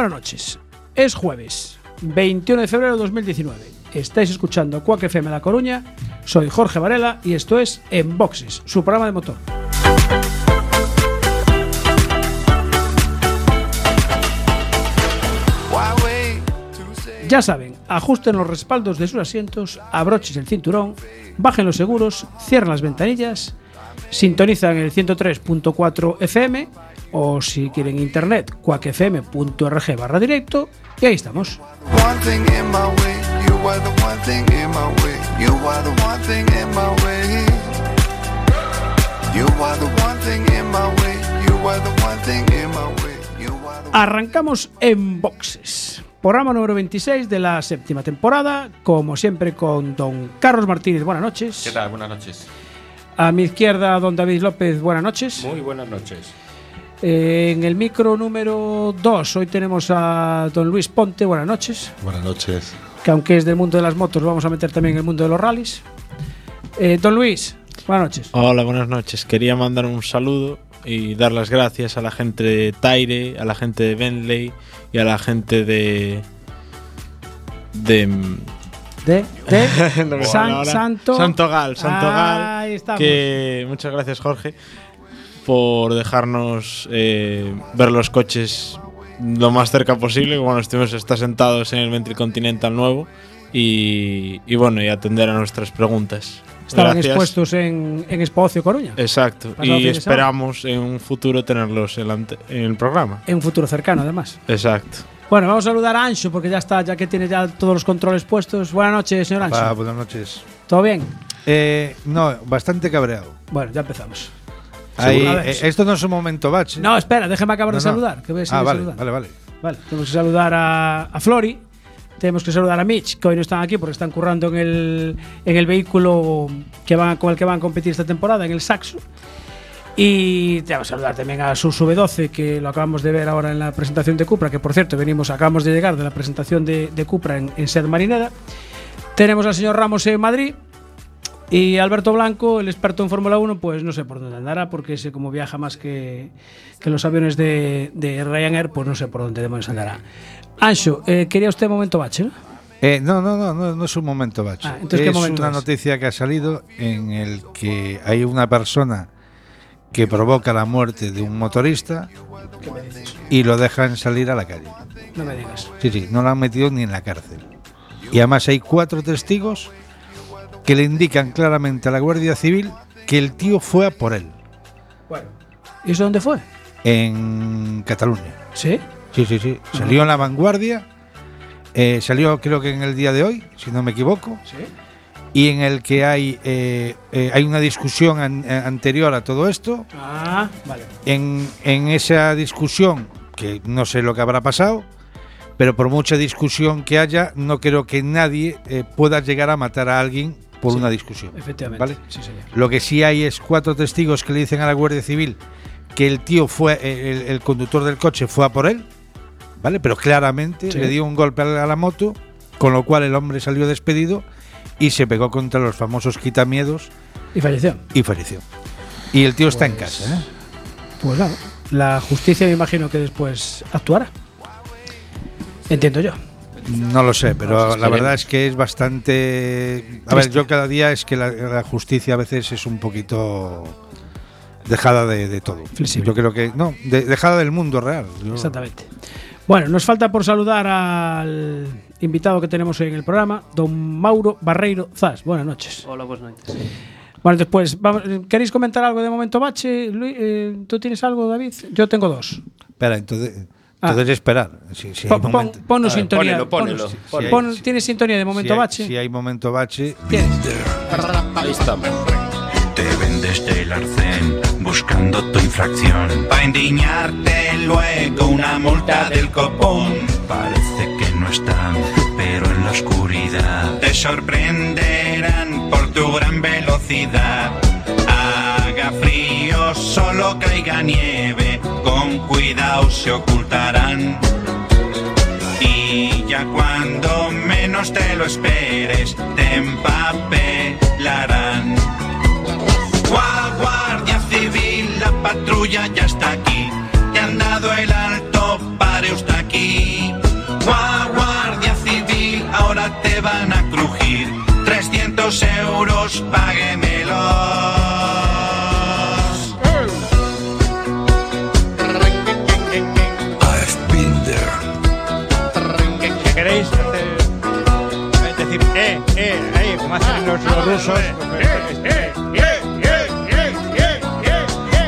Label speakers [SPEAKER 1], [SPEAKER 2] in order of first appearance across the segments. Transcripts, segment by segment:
[SPEAKER 1] Buenas noches. Es jueves, 21 de febrero de 2019. Estáis escuchando Cuac FM La Coruña. Soy Jorge Varela y esto es En Boxes, su programa de motor. Ya saben, ajusten los respaldos de sus asientos, abrochen el cinturón, bajen los seguros, cierren las ventanillas, sintonizan el 103.4 FM o si quieren internet, cuacfm.org barra directo y ahí estamos. Arrancamos en boxes. Programa número 26 de la séptima temporada, como siempre con don Carlos Martínez, buenas noches.
[SPEAKER 2] ¿Qué tal? Buenas noches.
[SPEAKER 1] A mi izquierda, don David López, buenas noches.
[SPEAKER 2] Muy buenas noches.
[SPEAKER 1] Eh, en el micro número 2, hoy tenemos a don Luis Ponte, buenas noches.
[SPEAKER 3] Buenas noches.
[SPEAKER 1] Que aunque es del mundo de las motos, lo vamos a meter también en el mundo de los rallies. Eh, don Luis, buenas noches.
[SPEAKER 4] Hola, buenas noches. Quería mandar un saludo y dar las gracias a la gente de Taire, a la gente de Bentley y a la gente de. de.
[SPEAKER 1] De, de San-. Santo.
[SPEAKER 4] Santo Gal, Santo Gal.
[SPEAKER 1] Ahí estamos.
[SPEAKER 4] Que muchas gracias, Jorge, por dejarnos eh, ver los coches lo más cerca posible. Bueno, estuvimos está sentados en el Bentley Continental nuevo y, y bueno, y atender a nuestras preguntas.
[SPEAKER 1] Estaban
[SPEAKER 4] Gracias.
[SPEAKER 1] expuestos en, en Expo Ocio Coruña.
[SPEAKER 4] Exacto. Y esperamos en un futuro tenerlos en, la en el programa.
[SPEAKER 1] En un futuro cercano, además.
[SPEAKER 4] Exacto.
[SPEAKER 1] Bueno, vamos a saludar a Ancho, porque ya está, ya que tiene ya todos los controles puestos. Buenas noches, señor Ancho.
[SPEAKER 3] Ah, buenas noches.
[SPEAKER 1] ¿Todo bien?
[SPEAKER 3] Eh, no, bastante cabreado.
[SPEAKER 1] Bueno, ya empezamos.
[SPEAKER 3] Ahí, eh, esto no es un momento bache.
[SPEAKER 1] No, espera, déjeme acabar
[SPEAKER 3] No,
[SPEAKER 1] de
[SPEAKER 3] no.
[SPEAKER 1] saludar. Que voy a
[SPEAKER 3] Ah, vale, vale, vale.
[SPEAKER 1] Vale, tenemos que saludar a, a Flori, tenemos que saludar a Mitch, que hoy no están aquí porque están currando en el, en el vehículo que van, con el que van a competir esta temporada, en el Saxo. Y te vamos a saludar también a Sus V12, que lo acabamos de ver ahora en la presentación de Cupra, que por cierto, venimos, acabamos de llegar de la presentación de, de Cupra en, en Sed Marineda. Tenemos al señor Ramos en Madrid. Y Alberto Blanco, el experto en Fórmula 1, pues no sé por dónde andará, porque ese como viaja más que, que los aviones de, de Ryanair, pues no sé por dónde demonios andará. Ancho, eh, quería usted momento bache, ¿no?
[SPEAKER 3] Eh, no, no, no, no, no es un momento bache.
[SPEAKER 1] Ah, entonces, ¿qué
[SPEAKER 3] es
[SPEAKER 1] momento
[SPEAKER 3] una
[SPEAKER 1] es?
[SPEAKER 3] noticia que ha salido en el que hay una persona que provoca la muerte de un motorista y lo dejan salir a la calle.
[SPEAKER 1] No me digas.
[SPEAKER 3] Sí, sí, no lo han metido ni en la cárcel. Y además hay cuatro testigos que le indican claramente a la Guardia Civil que el tío fue a por él
[SPEAKER 1] Bueno. ¿Y eso dónde fue?
[SPEAKER 3] en Cataluña.
[SPEAKER 1] ¿Sí?
[SPEAKER 3] Sí, sí, sí. Salió en la vanguardia. eh, salió creo que en el día de hoy, si no me equivoco.
[SPEAKER 1] Sí.
[SPEAKER 3] Y en el que hay, eh, eh, hay una discusión an- anterior a todo esto.
[SPEAKER 1] Ah, vale.
[SPEAKER 3] En, en esa discusión, que no sé lo que habrá pasado, pero por mucha discusión que haya, no creo que nadie eh, pueda llegar a matar a alguien por
[SPEAKER 1] Sí,
[SPEAKER 3] una discusión.
[SPEAKER 1] Efectivamente.
[SPEAKER 3] ¿Vale?
[SPEAKER 1] Sí, señor.
[SPEAKER 3] Lo que sí hay es cuatro testigos que le dicen a la Guardia Civil que el tío fue, eh, el, el conductor del coche fue a por él, ¿vale? Pero claramente
[SPEAKER 1] Sí.
[SPEAKER 3] le dio un golpe a la, a la moto, con lo cual el hombre salió despedido y se pegó contra los famosos quitamiedos
[SPEAKER 1] Y falleció.
[SPEAKER 3] y falleció. Y el tío está en
[SPEAKER 1] Pues-
[SPEAKER 3] casa, ¿eh?
[SPEAKER 1] Pues nada. La justicia me imagino que después actuará. Entiendo yo.
[SPEAKER 3] No lo sé, pero la verdad es que es bastante... A ver, yo cada día es que la, la justicia a veces es un poquito dejada de, de todo.
[SPEAKER 1] Flexible.
[SPEAKER 3] Yo creo que... No, de- dejada del mundo real. Yo-
[SPEAKER 1] Exactamente. Bueno, nos falta por saludar al invitado que tenemos hoy en el programa, don Mauro Barreiro Zas. Buenas noches.
[SPEAKER 2] Hola, buenas noches.
[SPEAKER 1] Bueno, después, vamos- ¿queréis comentar algo de momento bache? Luis, eh, ¿Tú tienes algo, David? Yo tengo dos.
[SPEAKER 3] Espera, entonces,
[SPEAKER 1] Ah.
[SPEAKER 3] entonces esperar. Si, si
[SPEAKER 1] Pon, pon,
[SPEAKER 2] A ver,
[SPEAKER 1] sintonía.
[SPEAKER 2] ponelo, ponelo,
[SPEAKER 1] pon- ¿Tienes sintonía de
[SPEAKER 3] si
[SPEAKER 1] momento
[SPEAKER 3] hay-
[SPEAKER 1] bache?
[SPEAKER 3] si hay momento bache,
[SPEAKER 1] ¿Tienes?
[SPEAKER 2] Ahí estamos.
[SPEAKER 5] Te vendes del arcén buscando tu infracción. Pa' indignarte luego una multa del copón. Parece que no están, pero en la oscuridad te sorprenderán por tu gran velocidad. Haga frío, solo caiga nieve, con cuidado se ocultarán. Y ya cuando menos te lo esperes, te empapelarán. Gua- Guardia Civil, la patrulla ya está aquí. Te han dado el alto, usted aquí. Gua- Guardia Civil, ahora te van a crujir. 300 euros, páguemelos.
[SPEAKER 6] Como hacen los, los rusos.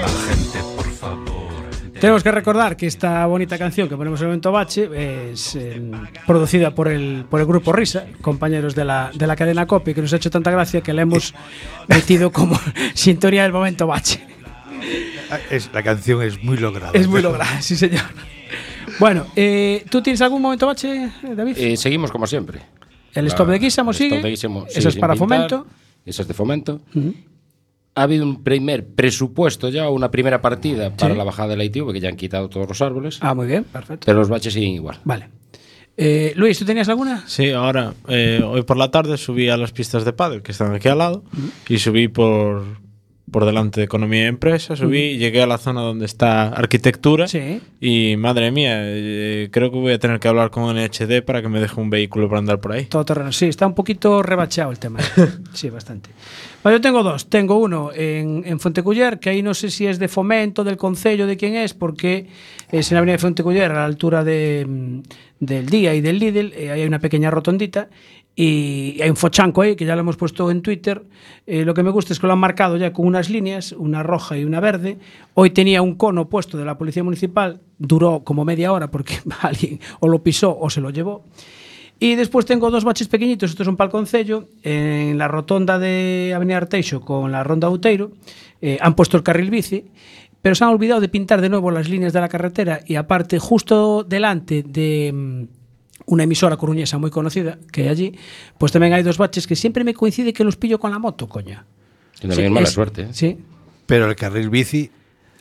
[SPEAKER 5] Agente, por favor.
[SPEAKER 1] Tenemos que recordar que esta bonita canción que ponemos en el momento bache es eh, producida por el, por el grupo Risa, compañeros de la, de la cadena Copy, que nos ha hecho tanta gracia que la hemos metido como sintonía del momento bache.
[SPEAKER 3] ah, es, la canción es muy lograda.
[SPEAKER 1] Es muy lograda, sí señor. Bueno, eh, ¿tú tienes algún momento bache, David?
[SPEAKER 2] Eh, seguimos como siempre.
[SPEAKER 1] El stop de Guisamo
[SPEAKER 2] El
[SPEAKER 1] sigue.
[SPEAKER 2] stop de Guisamo
[SPEAKER 1] Eso
[SPEAKER 2] sigue
[SPEAKER 1] es para
[SPEAKER 2] pintar,
[SPEAKER 1] fomento.
[SPEAKER 2] Eso es de fomento. Ha habido un primer presupuesto ya, una primera partida para la bajada de la ITV, que ya han quitado todos los árboles.
[SPEAKER 1] Ah, muy bien, perfecto.
[SPEAKER 2] Pero los baches siguen igual.
[SPEAKER 1] Vale. Eh, Luis, ¿tú tenías alguna?
[SPEAKER 4] Sí, ahora, eh, hoy por la tarde subí a las pistas de pádel que están aquí al lado y subí por, por delante de Economía y Empresa, subí y llegué a la zona donde está Arquitectura
[SPEAKER 1] Sí.
[SPEAKER 4] y madre mía, eh, creo que voy a tener que hablar con NHD para que me deje un vehículo para andar por ahí.
[SPEAKER 1] Todo terreno. Sí, está un poquito rebacheado el tema. Sí, bastante. Bueno, yo tengo dos. Tengo uno en, en Fonteculler, que ahí no sé si es de fomento, del concello, de quién es, porque es en la avenida de Fonteculler, a la altura de, mm, del Día y del Lidl, eh, ahí hay una pequeña rotondita. Y hay un fochanco ahí que ya lo hemos puesto en Twitter. Eh, lo que me gusta es que lo han marcado ya con unas líneas, una roja y una verde. Hoy tenía un cono puesto de la Policía Municipal, duró como media hora porque alguien o lo pisó o se lo llevó. Y después tengo dos baches pequeñitos, estos son para el Concello, en la rotonda de Avenida Arteixo con la Ronda Outeiro, eh, han puesto el carril bici, pero se han olvidado de pintar de nuevo las líneas de la carretera y aparte justo delante de mm, una emisora coruñesa muy conocida que hay allí, pues también hay dos baches que siempre me coincide que los pillo con la moto, coña.
[SPEAKER 2] Que no
[SPEAKER 1] Sí,
[SPEAKER 2] es mala
[SPEAKER 1] es-
[SPEAKER 2] suerte. ¿eh?
[SPEAKER 1] Sí.
[SPEAKER 2] Pero
[SPEAKER 3] el carril bici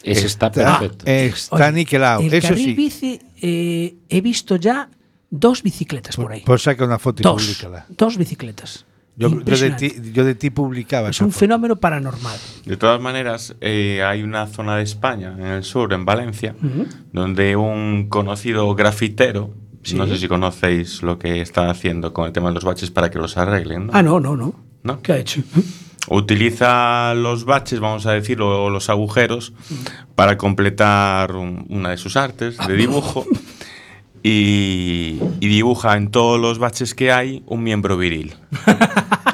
[SPEAKER 2] Ese está,
[SPEAKER 3] está,
[SPEAKER 2] perfecto.
[SPEAKER 3] está
[SPEAKER 1] Oye,
[SPEAKER 3] niquelado.
[SPEAKER 1] El
[SPEAKER 3] Eso
[SPEAKER 1] carril
[SPEAKER 3] sí.
[SPEAKER 1] bici eh, he visto ya dos bicicletas por ahí.
[SPEAKER 3] Pues saca una foto y
[SPEAKER 1] dos,
[SPEAKER 3] públicala.
[SPEAKER 1] dos bicicletas.
[SPEAKER 3] Yo, yo de ti, yo de ti publicaba.
[SPEAKER 1] Es
[SPEAKER 3] esa
[SPEAKER 1] un
[SPEAKER 3] foto.
[SPEAKER 1] fenómeno paranormal.
[SPEAKER 7] De todas maneras, eh, hay una zona de España, en el sur, en Valencia, donde un conocido grafitero, no sé si conocéis lo que está haciendo con el tema de los baches para que los arreglen, ¿no?
[SPEAKER 1] Ah, no, no, no.
[SPEAKER 7] ¿No?
[SPEAKER 1] ¿Qué ha hecho?
[SPEAKER 7] Utiliza los baches, vamos a decir, o los agujeros, para completar un- una de sus artes de dibujo. Y, y dibuja en todos los baches que hay un miembro viril.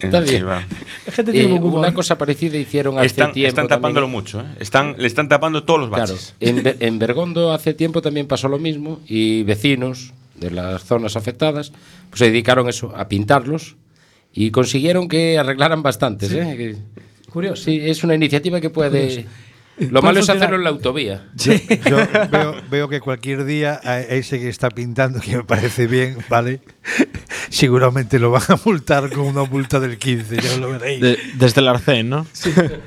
[SPEAKER 2] Está bien.
[SPEAKER 1] La gente
[SPEAKER 2] Eh,
[SPEAKER 1] tiene humor.
[SPEAKER 2] una cosa parecida hicieron hace
[SPEAKER 7] Están,
[SPEAKER 2] tiempo.
[SPEAKER 7] están
[SPEAKER 2] también.
[SPEAKER 7] tapándolo mucho, ¿eh? Están, le están tapando todos los
[SPEAKER 2] Claro,
[SPEAKER 7] baches.
[SPEAKER 2] en, Be- en Bergondo hace tiempo también pasó lo mismo y vecinos de las zonas afectadas pues se dedicaron eso a pintarlos y consiguieron que arreglaran bastantes. ¿eh? Que-
[SPEAKER 1] Curioso.
[SPEAKER 2] Sí, es una iniciativa que puede. Lo
[SPEAKER 1] Puede
[SPEAKER 2] malo es hacerlo en la autovía.
[SPEAKER 3] Yo veo, veo que cualquier día a ese que está pintando, que me parece bien, ¿vale? Seguramente lo van a multar con una multa del 15, ya lo veréis.
[SPEAKER 4] De- desde el arcén, ¿no?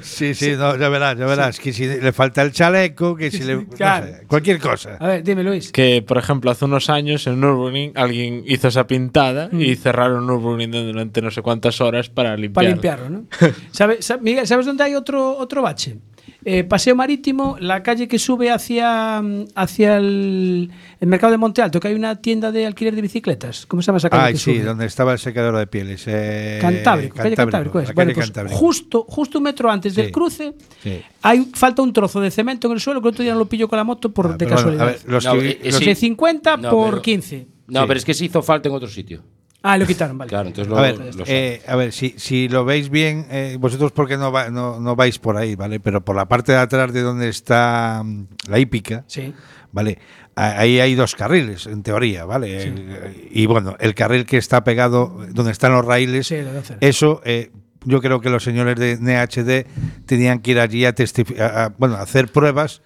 [SPEAKER 3] Sí, sí, no, ya verás, ya verás. Que si le falta el chaleco, que si le. no
[SPEAKER 1] Claro.
[SPEAKER 3] sé, cualquier cosa.
[SPEAKER 1] A ver, dime, Luis.
[SPEAKER 4] Que, por ejemplo, hace unos años en Nürburgring alguien hizo esa pintada
[SPEAKER 1] Mm.
[SPEAKER 4] y cerraron Nürburgring durante no sé cuántas horas para limpiar.
[SPEAKER 1] Para limpiarlo, ¿no? ¿Sabe- sabe- Miguel, ¿sabes dónde hay otro, otro bache? Eh, Paseo Marítimo, la calle que sube hacia, mm, hacia el, el mercado de Monte Alto, que hay una tienda de alquiler de bicicletas. ¿Cómo se llama esa calle?
[SPEAKER 3] Ay,
[SPEAKER 1] que
[SPEAKER 3] sí,
[SPEAKER 1] sube?
[SPEAKER 3] donde estaba el secador de pieles. eh,
[SPEAKER 1] Cantábrico, calle Cantábrico. es. Bueno, pues
[SPEAKER 3] Cantábrico.
[SPEAKER 1] justo, justo un metro antes del cruce,
[SPEAKER 3] Sí.
[SPEAKER 1] hay falta un trozo de cemento en el suelo que otro día no lo pillo con la moto por
[SPEAKER 3] Ah,
[SPEAKER 1] de
[SPEAKER 3] bueno,
[SPEAKER 1] casualidad.
[SPEAKER 3] a ver, los
[SPEAKER 2] No,
[SPEAKER 3] que-
[SPEAKER 2] eh,
[SPEAKER 3] los-
[SPEAKER 2] sí.
[SPEAKER 1] de 50
[SPEAKER 2] No,
[SPEAKER 1] por
[SPEAKER 2] pero-
[SPEAKER 1] 15.
[SPEAKER 2] No,
[SPEAKER 3] Sí.
[SPEAKER 2] pero es que se hizo falta en otro sitio.
[SPEAKER 1] Ah, lo quitaron, vale.
[SPEAKER 2] Claro, entonces lo,
[SPEAKER 3] A ver,
[SPEAKER 2] lo
[SPEAKER 3] eh, a ver, si, si lo veis bien, eh, vosotros porque no, va- no, no vais por ahí, ¿vale? Pero por la parte de atrás de donde está mm, la hípica,
[SPEAKER 1] Sí.
[SPEAKER 3] ¿vale? Ahí hay dos carriles, en teoría, ¿vale? El- y bueno, el carril que está pegado, donde están los raíles,
[SPEAKER 1] Sí, lo
[SPEAKER 3] eso eh, yo creo que los señores de NHD tenían que ir allí a, a- a- bueno, a hacer pruebas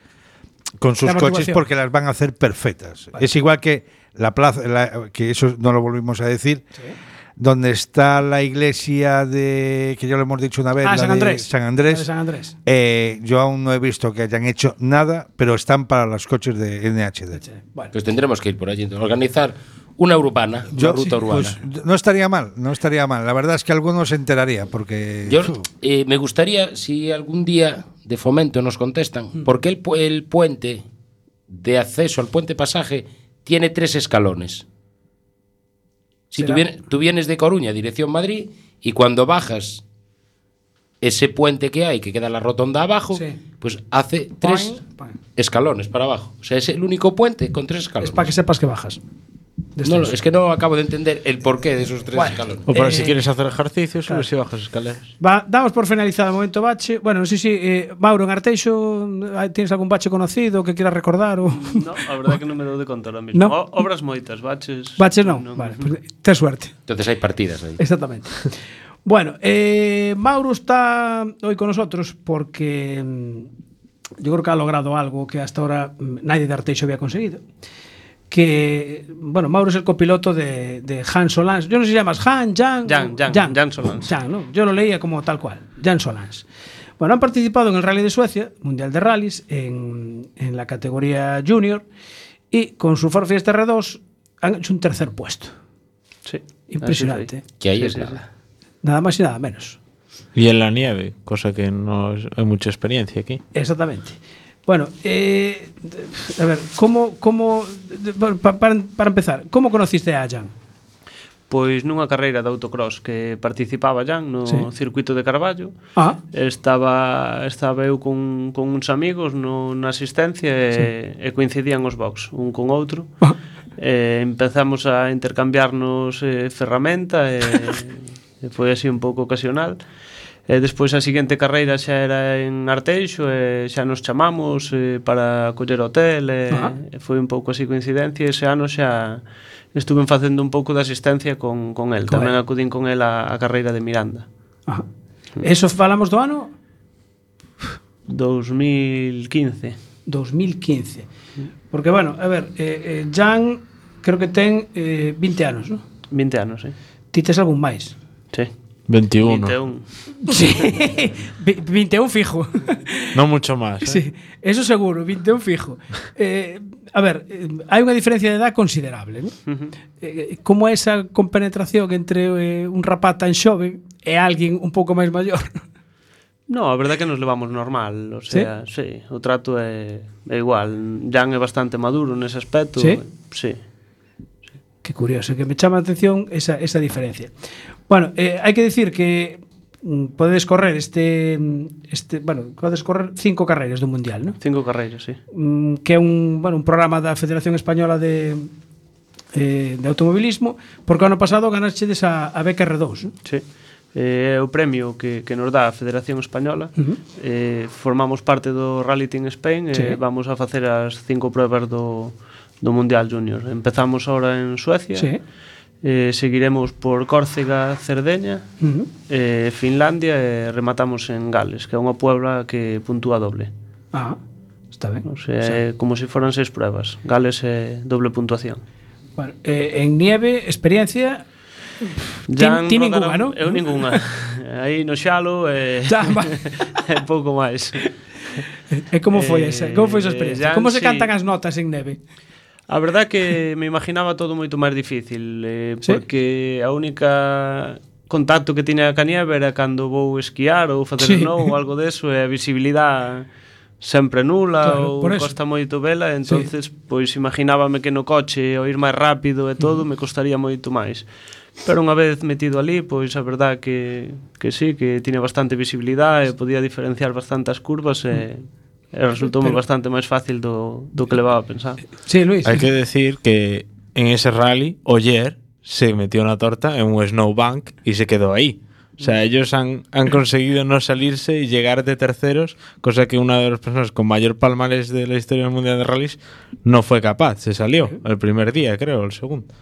[SPEAKER 3] con sus coches porque las van a hacer perfectas. Es igual que la plaza, la- que eso no lo volvimos a decir, donde está la iglesia de, que ya lo hemos dicho una vez,
[SPEAKER 1] Ah,
[SPEAKER 3] la
[SPEAKER 1] San
[SPEAKER 3] de
[SPEAKER 1] Andrés.
[SPEAKER 3] San
[SPEAKER 1] La
[SPEAKER 3] Andrés.
[SPEAKER 1] de San Andrés.
[SPEAKER 3] eh, yo aún no he visto que hayan hecho nada, pero están para los coches de NHD.
[SPEAKER 1] Bueno,
[SPEAKER 2] Pues tendremos que ir por allí, organizar una urbana, una
[SPEAKER 3] Yo-
[SPEAKER 2] ruta urbana.
[SPEAKER 3] pues, no estaría mal, no estaría mal. La verdad es que alguno se enteraría, porque
[SPEAKER 2] Yo eh, me gustaría, si algún día de fomento nos contestan, ¿por qué el, pu- el puente de acceso al puente pasaje tiene tres escalones? Si tú, vienes, tú vienes de Coruña, dirección Madrid, y cuando bajas ese puente que hay, que queda la rotonda abajo,
[SPEAKER 1] Sí.
[SPEAKER 2] pues hace tres escalones para abajo. O sea, es el único puente con tres
[SPEAKER 1] es
[SPEAKER 2] escalones.
[SPEAKER 1] para que sepas que bajas.
[SPEAKER 2] No, es que no acabo de entender el porqué de esos tres
[SPEAKER 1] bueno,
[SPEAKER 2] escalones.
[SPEAKER 4] O para
[SPEAKER 1] eh,
[SPEAKER 4] si quieres hacer ejercicio,
[SPEAKER 1] claro.
[SPEAKER 4] subes y bajas escaleras.
[SPEAKER 1] Va, damos por finalizado o momento bache. Bueno, non sei se eh, Mauro en Arteixo eh, tienes algún bache conocido que quieras recordar o
[SPEAKER 8] No, a verdade que non me dou de conta ahora mismo.
[SPEAKER 1] No.
[SPEAKER 8] O, obras moitas, baches.
[SPEAKER 1] Baches non. No. Vale, pues, ten suerte.
[SPEAKER 2] Entonces hai partidas aí.
[SPEAKER 1] Exactamente. bueno, eh, Mauro está hoy con nosotros porque mm, yo creo que ha logrado algo que hasta ahora mm, nadie de Arteixo había conseguido. Que, bueno, Mauro es el copiloto de, de Han Solans. Yo no sé si llamas Han, Jan.
[SPEAKER 8] Jan,
[SPEAKER 1] o-
[SPEAKER 8] Jan, Jan Solans.
[SPEAKER 1] Jan, ¿no? Yo lo leía como tal cual, Jan Solans. Bueno, han participado en el Rally de Suecia, Mundial de Rallys, en, en la categoría Junior, y con su Ford Fiesta R2 han hecho un tercer puesto.
[SPEAKER 8] Sí.
[SPEAKER 1] Impresionante.
[SPEAKER 8] foi.
[SPEAKER 2] Que ahí
[SPEAKER 8] Sí,
[SPEAKER 2] es
[SPEAKER 8] sí,
[SPEAKER 2] nada.
[SPEAKER 1] Nada más y nada menos.
[SPEAKER 4] Y en la nieve, cosa que no hay mucha experiencia aquí.
[SPEAKER 1] Exactamente. Bueno, eh, a ver, como, como para, para empezar, como conociste a Jan?
[SPEAKER 8] Pois nunha carreira de autocross que participaba Jan no
[SPEAKER 1] sí.
[SPEAKER 8] circuito de Carballo
[SPEAKER 1] ah.
[SPEAKER 8] Estaba, estaba eu con, con uns amigos no, na asistencia sí. e, e coincidían os box un con outro
[SPEAKER 1] ah.
[SPEAKER 8] e empezamos a intercambiarnos eh, ferramenta e, e foi así un pouco ocasional e E despois a seguinte carreira xa era en Arteixo e xa nos chamamos e, para coller hotel e,
[SPEAKER 1] Ajá.
[SPEAKER 8] e foi un pouco así coincidencia e ese ano xa estuve facendo un pouco de asistencia con, con el.
[SPEAKER 1] Con
[SPEAKER 8] Tamén
[SPEAKER 1] el.
[SPEAKER 8] acudín con el a, a carreira de Miranda.
[SPEAKER 1] Ajá. Eso falamos do ano?
[SPEAKER 8] 2015.
[SPEAKER 1] 2015. Porque, bueno, a ver, eh, eh, Jan creo que ten eh, 20 anos, non?
[SPEAKER 8] 20 anos, sí.
[SPEAKER 1] Ti tes algún máis?
[SPEAKER 8] Sí.
[SPEAKER 4] 21.
[SPEAKER 8] 21.
[SPEAKER 1] Sí, 21 fijo.
[SPEAKER 4] No mucho más. ¿eh?
[SPEAKER 1] Sí, eso seguro, 21 fijo. Eh, a ver, eh, hai unha diferencia de edad considerable. ¿no?
[SPEAKER 8] Uh -huh.
[SPEAKER 1] eh, como é esa compenetración entre eh, un rapaz tan joven e alguén un pouco máis maior?
[SPEAKER 8] No, a verdade é que nos levamos normal, o sea, ¿Sí? sí, o trato é, é igual. Jan é bastante maduro nese aspecto.
[SPEAKER 1] Sí?
[SPEAKER 8] Sí.
[SPEAKER 1] sí. Que curioso, que me chama a atención esa, esa diferencia. Bueno, eh, hai que dicir que mm, podedes correr este este, bueno, podedes correr cinco carreiras do mundial, ¿no?
[SPEAKER 8] Cinco carreiras, sí.
[SPEAKER 1] Mm, que é un, bueno, un programa da Federación Española de eh, de automobilismo, porque ano pasado ganastedes a, a beca R2, ¿no?
[SPEAKER 8] Sí. Eh, é eh, o premio que, que nos dá a Federación Española
[SPEAKER 1] uh -huh.
[SPEAKER 8] eh, Formamos parte do Rally Team Spain eh,
[SPEAKER 1] sí.
[SPEAKER 8] eh, Vamos a facer as cinco pruebas do, do Mundial Junior Empezamos ahora en Suecia
[SPEAKER 1] sí
[SPEAKER 8] eh, seguiremos por Córcega, Cerdeña,
[SPEAKER 1] uh -huh.
[SPEAKER 8] eh, Finlandia e eh, rematamos en Gales, que é unha puebla que puntúa doble.
[SPEAKER 1] Ah, está ben.
[SPEAKER 8] O sea, o sea. como se foran seis pruebas. Gales é doble puntuación.
[SPEAKER 1] Bueno, eh, en nieve, experiencia...
[SPEAKER 8] Ya
[SPEAKER 1] ti,
[SPEAKER 8] ti
[SPEAKER 1] ninguna, ¿no?
[SPEAKER 8] Eu ninguna. Aí no xalo e eh, pouco máis.
[SPEAKER 1] E como foi esa? Eh, como foi esa experiencia?
[SPEAKER 8] Jan,
[SPEAKER 1] como se cantan as notas en neve?
[SPEAKER 8] A verdad que me imaginaba todo moito máis difícil, eh,
[SPEAKER 1] ¿Sí?
[SPEAKER 8] porque a única contacto que tiña ca nieve era cando vou esquiar ou facer
[SPEAKER 1] sí.
[SPEAKER 8] snow ou algo deso, e a visibilidade sempre nula
[SPEAKER 1] claro,
[SPEAKER 8] ou costa moito vela, entonces sí. pois imaginábame que no coche o ir máis rápido e todo mm. me costaría moito máis. Pero unha vez metido ali, pois a verdad que, que sí, que tiña bastante visibilidade e podía diferenciar bastantes curvas e, e resultou
[SPEAKER 1] Pero-
[SPEAKER 8] bastante máis fácil do, do que levaba a pensar.
[SPEAKER 1] Sí, Luis.
[SPEAKER 4] Hay que decir que en ese rally, Oyer se metió una torta en un snowbank y se quedó ahí. O sea, ellos han, han conseguido no salirse y llegar de terceros, cosa que una de las personas con mayor palmares de la historia del Mundial de Rallys no fue capaz. Se salió el primer día, creo, el segundo.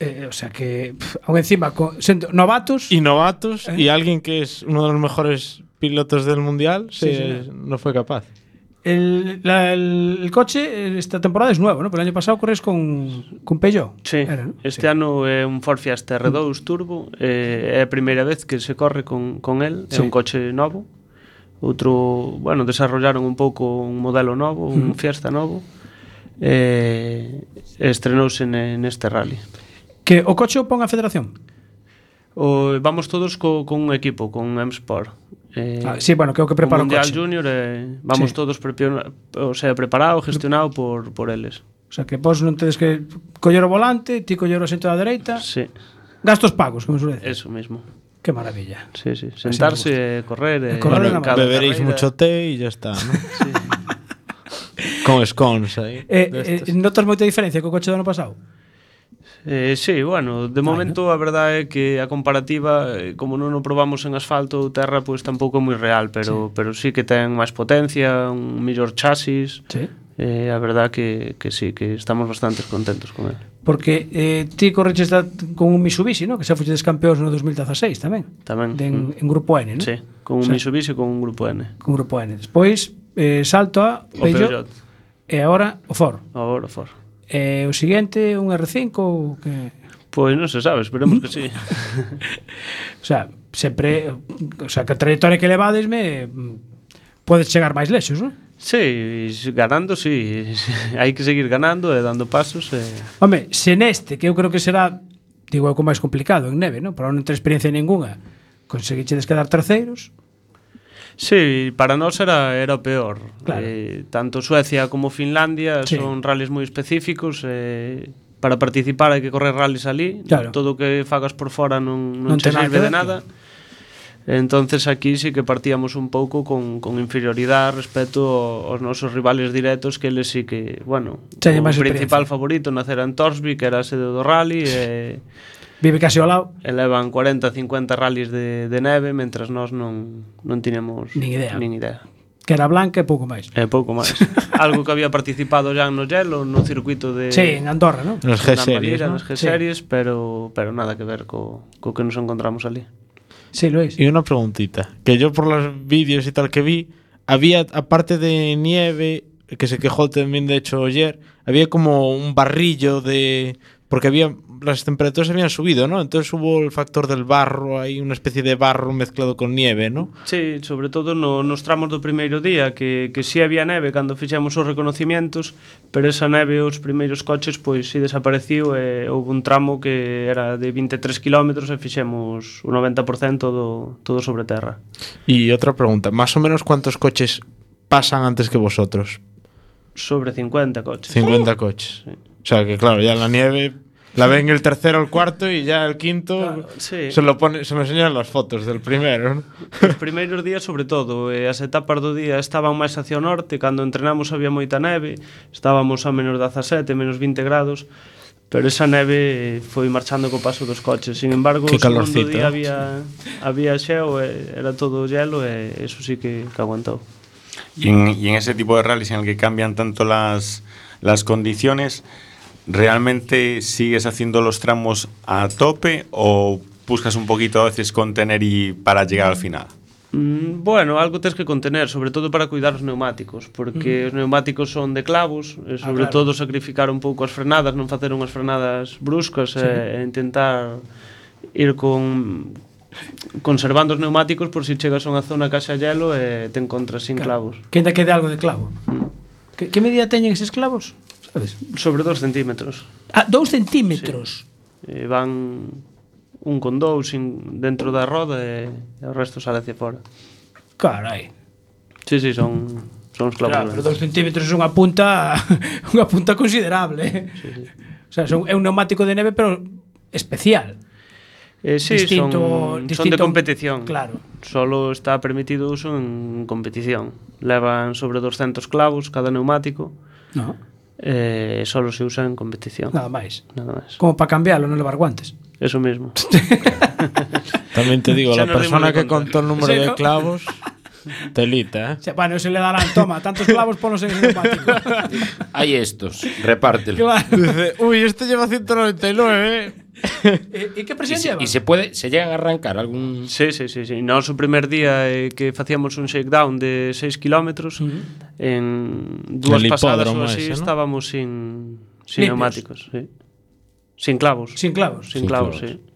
[SPEAKER 1] Eh, o sea que, aún encima, con, sendo novatos,
[SPEAKER 4] Y novatos
[SPEAKER 1] ¿Eh?
[SPEAKER 4] y alguien que es uno de los mejores pilotos del Mundial
[SPEAKER 1] sí,
[SPEAKER 4] se, no fue capaz.
[SPEAKER 1] El, la, el, el, coche eh, esta temporada es nuevo, ¿no? Pero el año pasado corres con, con Peugeot.
[SPEAKER 8] Sí,
[SPEAKER 1] era, ¿no?
[SPEAKER 8] este sí. ano é un Ford Fiesta R2 mm. Turbo, eh, é a primeira vez que se corre con, con el,
[SPEAKER 1] sí.
[SPEAKER 8] é un coche novo. Outro, bueno, desarrollaron un pouco un modelo novo, un. Mm. Fiesta novo. Eh, estrenouse neste rally.
[SPEAKER 1] Que o coche o pon a federación?
[SPEAKER 8] o, vamos todos co, con un equipo, con un M-Sport. Eh,
[SPEAKER 1] ah, sí, bueno, creo que preparo o
[SPEAKER 8] Mundial
[SPEAKER 1] coche.
[SPEAKER 8] Junior eh, vamos
[SPEAKER 1] sí.
[SPEAKER 8] todos prepio, o sea, preparado, gestionado por, por eles.
[SPEAKER 1] O sea, que vos non tedes que coller o volante, ti coller o asento da dereita.
[SPEAKER 8] Sí.
[SPEAKER 1] Gastos pagos, como suele decir.
[SPEAKER 8] Eso mismo.
[SPEAKER 1] Qué maravilla.
[SPEAKER 8] Sí, sí. Sentarse, correr, eh,
[SPEAKER 1] correr
[SPEAKER 8] bueno,
[SPEAKER 4] beberéis mucho té y ya está, ¿no? sí. Con scones aí.
[SPEAKER 1] Eh, eh, notas moita diferencia co coche do ano pasado?
[SPEAKER 8] Eh, sí, bueno, de momento a verdade é que a comparativa eh, como non o probamos en asfalto ou terra, pois pues, tampouco é moi real, pero sí. pero sí que ten máis potencia, un mellor chasis.
[SPEAKER 1] Sí.
[SPEAKER 8] Eh, a verdade que que sí, que estamos bastante contentos con el.
[SPEAKER 1] Porque eh, ti correches da, con un Mitsubishi, no? que xa fuches campeóns no 2016 tamén.
[SPEAKER 8] Tamén.
[SPEAKER 1] De en,
[SPEAKER 8] mm.
[SPEAKER 1] en grupo N, non?
[SPEAKER 8] Sí, con un
[SPEAKER 1] o sea,
[SPEAKER 8] Mitsubishi con un grupo N.
[SPEAKER 1] Con un grupo N. Despois eh, salto a Peugeot,
[SPEAKER 8] Peugeot.
[SPEAKER 1] e agora o Ford.
[SPEAKER 8] Agora o Ford.
[SPEAKER 1] E o seguinte, un R5 ou que...
[SPEAKER 8] Pois non se sabe, esperemos que sí.
[SPEAKER 1] o sea, sempre, o sea, que a trayectoria que levadesme mm, podes chegar máis lexos, non?
[SPEAKER 8] Sí, ganando, sí. Hai que seguir ganando e dando pasos. E...
[SPEAKER 1] Home, se neste, que eu creo que será, digo, é o máis complicado en neve, non? Para non ter experiencia ninguna, conseguichedes quedar terceiros,
[SPEAKER 8] Sí, para nós era, era o peor.
[SPEAKER 1] Claro.
[SPEAKER 8] Eh, tanto Suecia como Finlandia
[SPEAKER 1] sí.
[SPEAKER 8] son rallies moi específicos. Eh, para participar hai que correr rallies ali.
[SPEAKER 1] Claro.
[SPEAKER 8] Todo o que fagas por fora non, non,
[SPEAKER 1] non te
[SPEAKER 8] sirve de nada. Entonces aquí sí que partíamos un pouco con, con inferioridade respecto aos nosos rivales directos que eles sí que, bueno, o principal favorito nacer en Torsby, que era a sede do rally e
[SPEAKER 1] vive casi ao lado.
[SPEAKER 8] Elevan 40, 50 rallies de, de neve, mentras nós non, non tinemos
[SPEAKER 1] nin idea.
[SPEAKER 8] Nin idea.
[SPEAKER 1] Que era blanca e pouco máis.
[SPEAKER 8] E pouco máis. Algo que había participado já no Gelo, no circuito de...
[SPEAKER 1] Sí, en Andorra, non?
[SPEAKER 8] Nos
[SPEAKER 4] G-Series, ¿no?
[SPEAKER 8] Nos G-Series, sí. pero, pero nada que ver co, co que nos encontramos ali.
[SPEAKER 1] Sí, Luis.
[SPEAKER 4] Y una preguntita, que yo por los vídeos y tal que vi, había, aparte de nieve, que se quejó también de hecho ayer, había como un barrillo de porque había las temperaturas habían subido, ¿no? Entonces hubo el factor del barro, hay una especie de barro mezclado con nieve, ¿no?
[SPEAKER 8] Sí, sobre todo no, nos tramos do primeiro día, que, que sí había neve cando fixemos os reconocimientos, pero esa neve os primeiros coches pois sí desapareciu e houve un tramo que era de 23 km e fixemos o 90% do, todo sobre terra.
[SPEAKER 4] E outra pregunta, más ou menos cuántos coches pasan antes que vosotros?
[SPEAKER 8] Sobre 50 coches.
[SPEAKER 4] 50 coches. Sí. O sea que claro, ya la nieve la ven el tercero, el cuarto y ya el quinto claro,
[SPEAKER 8] sí.
[SPEAKER 4] se lo pone, se me enseñan las fotos del primeiro. ¿no?
[SPEAKER 8] Os primeiros días sobre todo, e as etapas do día estaban máis hacia o norte, cando entrenamos había moita neve, estábamos a menos 17, menos 20 grados, pero esa neve foi marchando co paso dos coches. Sin embargo, o segundo día
[SPEAKER 4] eh.
[SPEAKER 8] había había xeo, era todo hielo e eso sí que, que aguantou.
[SPEAKER 7] Y en, y en ese tipo de rallies en el que cambian tanto las, las condiciones, ¿realmente sigues haciendo los tramos a tope o buscas un poquito a veces contener y para llegar al final?
[SPEAKER 8] Mm, bueno, algo tens que contener, sobre todo para cuidar os neumáticos, porque mm. os neumáticos son de clavos, e sobre
[SPEAKER 1] ah, claro.
[SPEAKER 8] todo sacrificar un pouco as frenadas, non facer unhas frenadas bruscas
[SPEAKER 1] sí.
[SPEAKER 8] e, e intentar ir con conservando os neumáticos por si chegas a unha zona caixa hielo e te encontras sin claro. clavos.
[SPEAKER 1] Que ainda quede algo de clavo. Mm. Que, que medida teñen eses clavos? sabes?
[SPEAKER 8] Sobre 2 centímetros.
[SPEAKER 1] Ah, 2 centímetros. Sí.
[SPEAKER 8] E van un con dous in, dentro da roda e, e o resto sale hacia fora.
[SPEAKER 1] Carai.
[SPEAKER 8] Sí, sí, son son os clavos.
[SPEAKER 1] Claro, pero 2 centímetros é unha punta unha punta considerable. Sí, sí. O sea, son, é un neumático de neve pero especial.
[SPEAKER 8] Eh, sí,
[SPEAKER 1] distinto,
[SPEAKER 8] son, distinto, son de competición.
[SPEAKER 1] Claro.
[SPEAKER 8] Solo está permitido uso en competición. Levan sobre 200 clavos cada neumático.
[SPEAKER 1] No.
[SPEAKER 8] Eh, solo se usa en competición.
[SPEAKER 1] nada máis.
[SPEAKER 8] Nada más.
[SPEAKER 1] Como para cambiarlo, non levar guantes.
[SPEAKER 8] Eso mismo.
[SPEAKER 4] También te digo, la persona que
[SPEAKER 8] cuenta.
[SPEAKER 4] contó el número
[SPEAKER 1] Sí,
[SPEAKER 4] de clavos, telita, ¿eh?
[SPEAKER 1] O bueno, se le darán, toma, tantos clavos ponos en el neumático.
[SPEAKER 2] Hay estos, repártelo.
[SPEAKER 1] claro.
[SPEAKER 4] Dice, uy, este lleva 199, ¿eh?
[SPEAKER 1] e, e que presión lleva?
[SPEAKER 2] E se pode, se llegan a arrancar algún...
[SPEAKER 8] Sí, sí, sí, sí. Nos o primer día eh, que facíamos un shakedown de 6 kilómetros, uh -huh. en dúas pasadas ou así
[SPEAKER 4] ese, ¿no?
[SPEAKER 8] estábamos sin, sin
[SPEAKER 1] Limpios.
[SPEAKER 8] neumáticos. Sí. Sin clavos.
[SPEAKER 1] Sin clavos.
[SPEAKER 8] Sin,
[SPEAKER 2] sin
[SPEAKER 8] clavos,
[SPEAKER 2] clavos.
[SPEAKER 8] sí.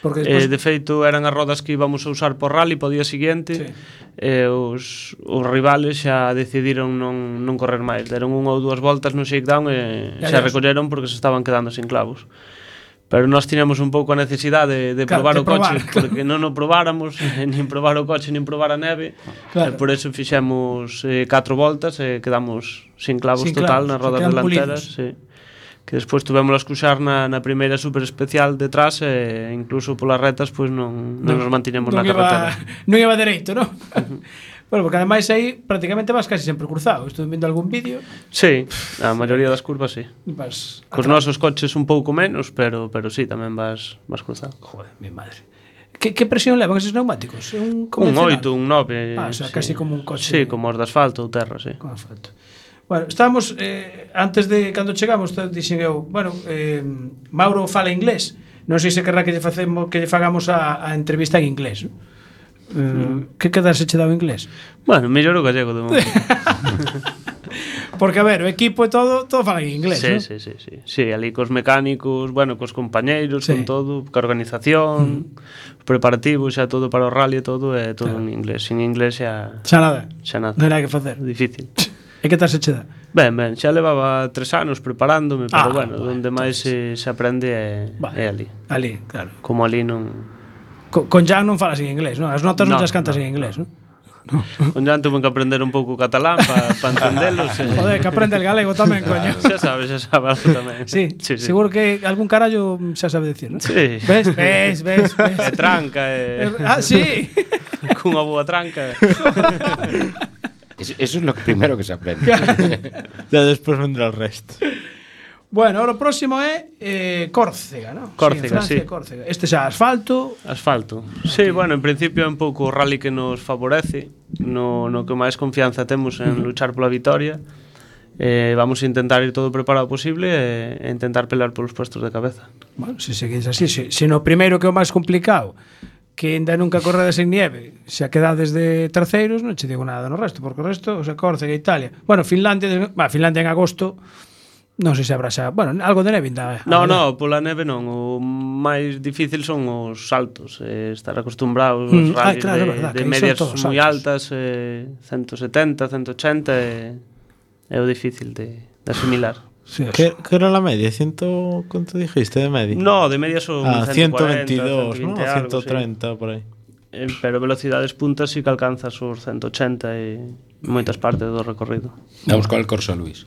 [SPEAKER 1] Porque
[SPEAKER 8] eh,
[SPEAKER 1] despois...
[SPEAKER 8] eh, de feito eran as rodas que íbamos a usar por rally po día seguinte.
[SPEAKER 1] sí.
[SPEAKER 8] eh, os, os rivales xa decidiron non, non correr máis deron unha ou dúas voltas no shakedown e xa recolleron porque se estaban quedando sin clavos Pero nós tiñamos un pouco a necesidade de, de
[SPEAKER 1] claro,
[SPEAKER 8] probar
[SPEAKER 1] de
[SPEAKER 8] o probar, coche,
[SPEAKER 1] claro.
[SPEAKER 8] porque non o probáramos, eh, nin probar o coche, nin probar a neve.
[SPEAKER 1] Claro.
[SPEAKER 8] Por eso fixemos eh, catro voltas e eh, quedamos sin clavos
[SPEAKER 1] sin
[SPEAKER 8] total
[SPEAKER 1] clavos,
[SPEAKER 8] nas rodas delanteras. Sí. Que despois tuvemos que usar na, na primeira super especial detrás e eh, incluso polas retas pois non, non, non nos mantinemos
[SPEAKER 1] non
[SPEAKER 8] na
[SPEAKER 1] iba, carretera. Non iba dereito, non? Uh -huh. Bueno, porque ademais aí prácticamente vas casi sempre cruzado. Estou vendo algún vídeo.
[SPEAKER 8] Sí, a maioría das curvas sí.
[SPEAKER 1] Vas
[SPEAKER 8] Cos nosos coches un pouco menos, pero pero sí, tamén vas vas cruzado.
[SPEAKER 1] Joder, mi madre. Que, que presión levan esos neumáticos? Un,
[SPEAKER 8] un 8, un 9.
[SPEAKER 1] Ah, o sea,
[SPEAKER 8] sí.
[SPEAKER 1] casi como un coche.
[SPEAKER 8] Sí, como os de asfalto ou terra, sí.
[SPEAKER 1] Con asfalto. Bueno, estábamos, eh, antes de cando chegamos, dixen eu, bueno, eh, Mauro fala inglés. Non sei se querrá que lle, facemos, que lle fagamos a, a entrevista en inglés. Non? Eh, que quedarse che dado o inglés?
[SPEAKER 8] Bueno, mellor o gallego de momento.
[SPEAKER 1] Porque, a ver, o equipo e todo, todo fala en inglés,
[SPEAKER 8] sí,
[SPEAKER 1] ¿no?
[SPEAKER 8] sí, sí, sí. Sí, ali cos mecánicos, bueno, cos compañeiros,
[SPEAKER 1] sí.
[SPEAKER 8] con todo, ca organización, mm. preparativos, xa todo para o rally e todo, é todo claro. en inglés. Sin inglés xa...
[SPEAKER 1] Xa nada.
[SPEAKER 8] Xa nada.
[SPEAKER 1] Non hai que facer.
[SPEAKER 8] Difícil.
[SPEAKER 1] E que tal se che dá?
[SPEAKER 8] Ben, ben, xa levaba tres anos preparándome, pero ah, bueno,
[SPEAKER 1] bueno,
[SPEAKER 8] donde máis se, se aprende é,
[SPEAKER 1] vale.
[SPEAKER 8] é ali.
[SPEAKER 1] Ali, claro.
[SPEAKER 8] Como ali non
[SPEAKER 1] co, con Jan non falas en inglés, non? As notas
[SPEAKER 8] no, non
[SPEAKER 1] as cantas
[SPEAKER 8] no,
[SPEAKER 1] en inglés, non? No.
[SPEAKER 8] Con Jan tuve que aprender un pouco catalán para pa entendelos. eh.
[SPEAKER 1] Joder, que aprende el galego tamén, coño.
[SPEAKER 8] Xa sabes, xa sabes tamén.
[SPEAKER 1] Sí,
[SPEAKER 8] sí, sí,
[SPEAKER 1] seguro que algún carallo xa sabe decir, non?
[SPEAKER 8] Sí.
[SPEAKER 1] Ves, ves, ves, ves.
[SPEAKER 8] E tranca, eh.
[SPEAKER 1] Ah, sí.
[SPEAKER 8] Cunha boa tranca.
[SPEAKER 2] Eso es lo primero que se aprende.
[SPEAKER 4] ya después vendrá el resto.
[SPEAKER 1] Bueno, o próximo é eh, Córcega, non?
[SPEAKER 8] Córcega,
[SPEAKER 1] sí, Francia,
[SPEAKER 8] sí.
[SPEAKER 1] Córcega. Este xa asfalto.
[SPEAKER 8] Asfalto. Ah, sí, bueno, en principio é un pouco o rally que nos favorece, no, no que máis confianza temos en luchar pola vitoria. Eh, vamos a intentar ir todo preparado posible e, e intentar pelar polos puestos de cabeza.
[SPEAKER 1] Bueno, se seguís así, se, se no primeiro que é o máis complicado, que ainda nunca corredes en nieve, se quedades de terceiros, non che digo nada no resto, porque o resto, o sea, Córcega, Italia. Bueno, Finlandia, bah, Finlandia en agosto, Non sei se habrá xa... Bueno, algo de neve ainda.
[SPEAKER 8] No, no, pola neve non. O máis difícil son os saltos. Eh, estar acostumbrados
[SPEAKER 1] mm,
[SPEAKER 8] aos
[SPEAKER 1] ah, claro,
[SPEAKER 8] de,
[SPEAKER 1] verdad,
[SPEAKER 8] de medias moi altas, eh, 170, 180, eh, é o difícil de, de asimilar.
[SPEAKER 1] Sí,
[SPEAKER 4] que, que era la media? ¿Ciento cuánto dijiste de media?
[SPEAKER 8] No, de media son
[SPEAKER 4] ah,
[SPEAKER 8] 140,
[SPEAKER 4] 122,
[SPEAKER 8] 120,
[SPEAKER 4] ¿no?
[SPEAKER 8] Algo,
[SPEAKER 4] 130 sí. por aí.
[SPEAKER 8] Eh, pero velocidades puntas sí que alcanzas os 180 e moitas partes do recorrido.
[SPEAKER 2] Vamos coa Corso Luis.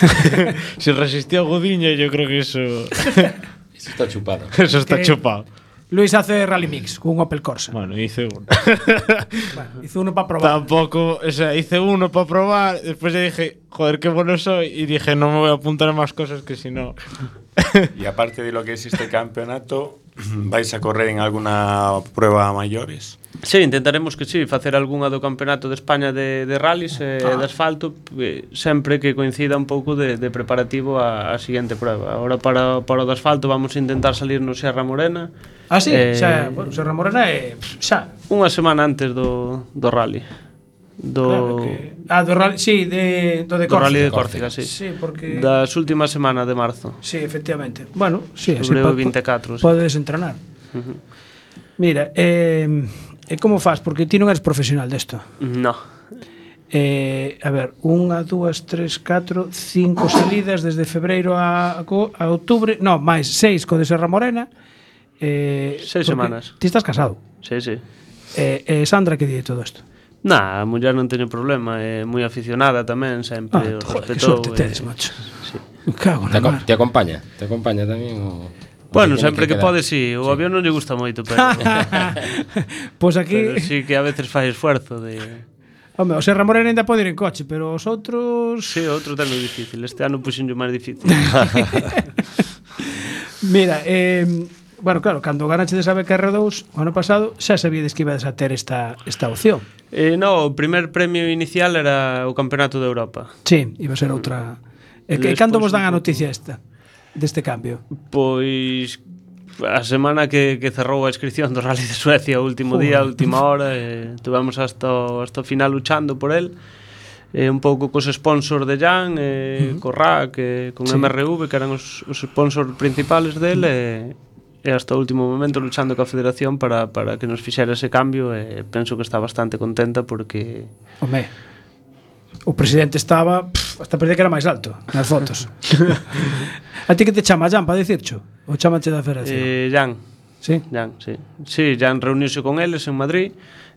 [SPEAKER 4] Si resistió Gudiño, yo creo que eso,
[SPEAKER 2] Eso está chupado.
[SPEAKER 4] eso está
[SPEAKER 1] Que-
[SPEAKER 4] chupado.
[SPEAKER 1] Luis hace rally mix con un Opel Corsa.
[SPEAKER 4] Bueno, hice uno.
[SPEAKER 1] Bueno, hizo uno para probar.
[SPEAKER 4] Tampoco, o sea, hice uno para probar. Después ya dije, joder, qué bueno soy. Y dije, no me voy a apuntar a más cosas que si no.
[SPEAKER 7] Y aparte de lo que es este campeonato, ¿vais a correr en alguna prueba a mayores?
[SPEAKER 8] Sí, intentaremos que sí, facer algunha do Campeonato de España de, de rallies e
[SPEAKER 1] ah.
[SPEAKER 8] de asfalto eh, sempre que coincida un pouco de, de preparativo a, a seguinte prueba. Ahora para, para o de asfalto vamos a intentar salir no Serra Morena.
[SPEAKER 1] Ah, sí?
[SPEAKER 8] Eh,
[SPEAKER 1] xa, bueno, Serra Morena é xa.
[SPEAKER 8] Unha semana antes do, do rally. Do...
[SPEAKER 1] Claro que... Ah, do rally, sí, de, do de Córcega.
[SPEAKER 8] Do rally de Córcega, sí.
[SPEAKER 1] sí porque...
[SPEAKER 8] Das últimas semanas de marzo.
[SPEAKER 1] Sí, efectivamente. Bueno, sí, así
[SPEAKER 8] 24, sí.
[SPEAKER 1] Podes entrenar. Uh -huh. Mira, eh, E como faz? Porque ti non eres profesional desto.
[SPEAKER 8] No.
[SPEAKER 1] Eh, a ver, unha, dúas, tres, catro, cinco salidas desde febreiro a, a outubro, no, máis seis co de Serra Morena. Eh,
[SPEAKER 8] seis semanas.
[SPEAKER 1] Ti estás casado.
[SPEAKER 8] Sí, sí.
[SPEAKER 1] Eh, eh, Sandra, que di todo isto?
[SPEAKER 8] Na, a muller non teño problema, é moi aficionada tamén, sempre
[SPEAKER 1] ah, o joder,
[SPEAKER 8] respetou.
[SPEAKER 1] Que sorte
[SPEAKER 8] eh,
[SPEAKER 1] tedes, macho. Sí. Cago na
[SPEAKER 2] te,
[SPEAKER 1] mar.
[SPEAKER 2] te acompaña, te acompaña tamén o...
[SPEAKER 8] Bueno, sempre que,
[SPEAKER 2] que
[SPEAKER 8] pode, si. Sí. O sí. avión non lle gusta moito, pero...
[SPEAKER 1] pois pues aquí...
[SPEAKER 8] Pero sí que a veces fai esfuerzo de...
[SPEAKER 1] Home, o Serra Morena ainda pode ir en coche, pero os outros...
[SPEAKER 8] Sí, outro tan difícil. Este ano puxenlle máis difícil.
[SPEAKER 1] Mira, eh, Bueno, claro, cando ganache de saber R2 o ano pasado, xa sabíades que ibades a ter esta, esta opción.
[SPEAKER 8] Eh, no, o primer premio inicial era o Campeonato de Europa.
[SPEAKER 1] Sí, iba a ser outra... E
[SPEAKER 8] Eh,
[SPEAKER 1] cando vos dan a noticia esta? deste cambio?
[SPEAKER 8] Pois a semana que, que cerrou a inscripción do Rally de Suecia o último día, a última hora eh, tuvemos hasta, hasta o final luchando por él eh, un pouco cos sponsors de Jan eh, uh -huh. co RAC, e, con
[SPEAKER 1] sí.
[SPEAKER 8] MRV que eran os, os sponsors principales del uh -huh. e hasta o último momento luchando coa federación para, para que nos fixera ese cambio e penso que está bastante contenta porque
[SPEAKER 1] Home, o presidente estaba pff, hasta perdí que era máis alto nas fotos. a ti que te chama Jan para dicircho? Ou chamache da federación?
[SPEAKER 8] Eh, Jan.
[SPEAKER 1] Sí?
[SPEAKER 8] Jan, sí. Sí, Jan reuniuse con eles en Madrid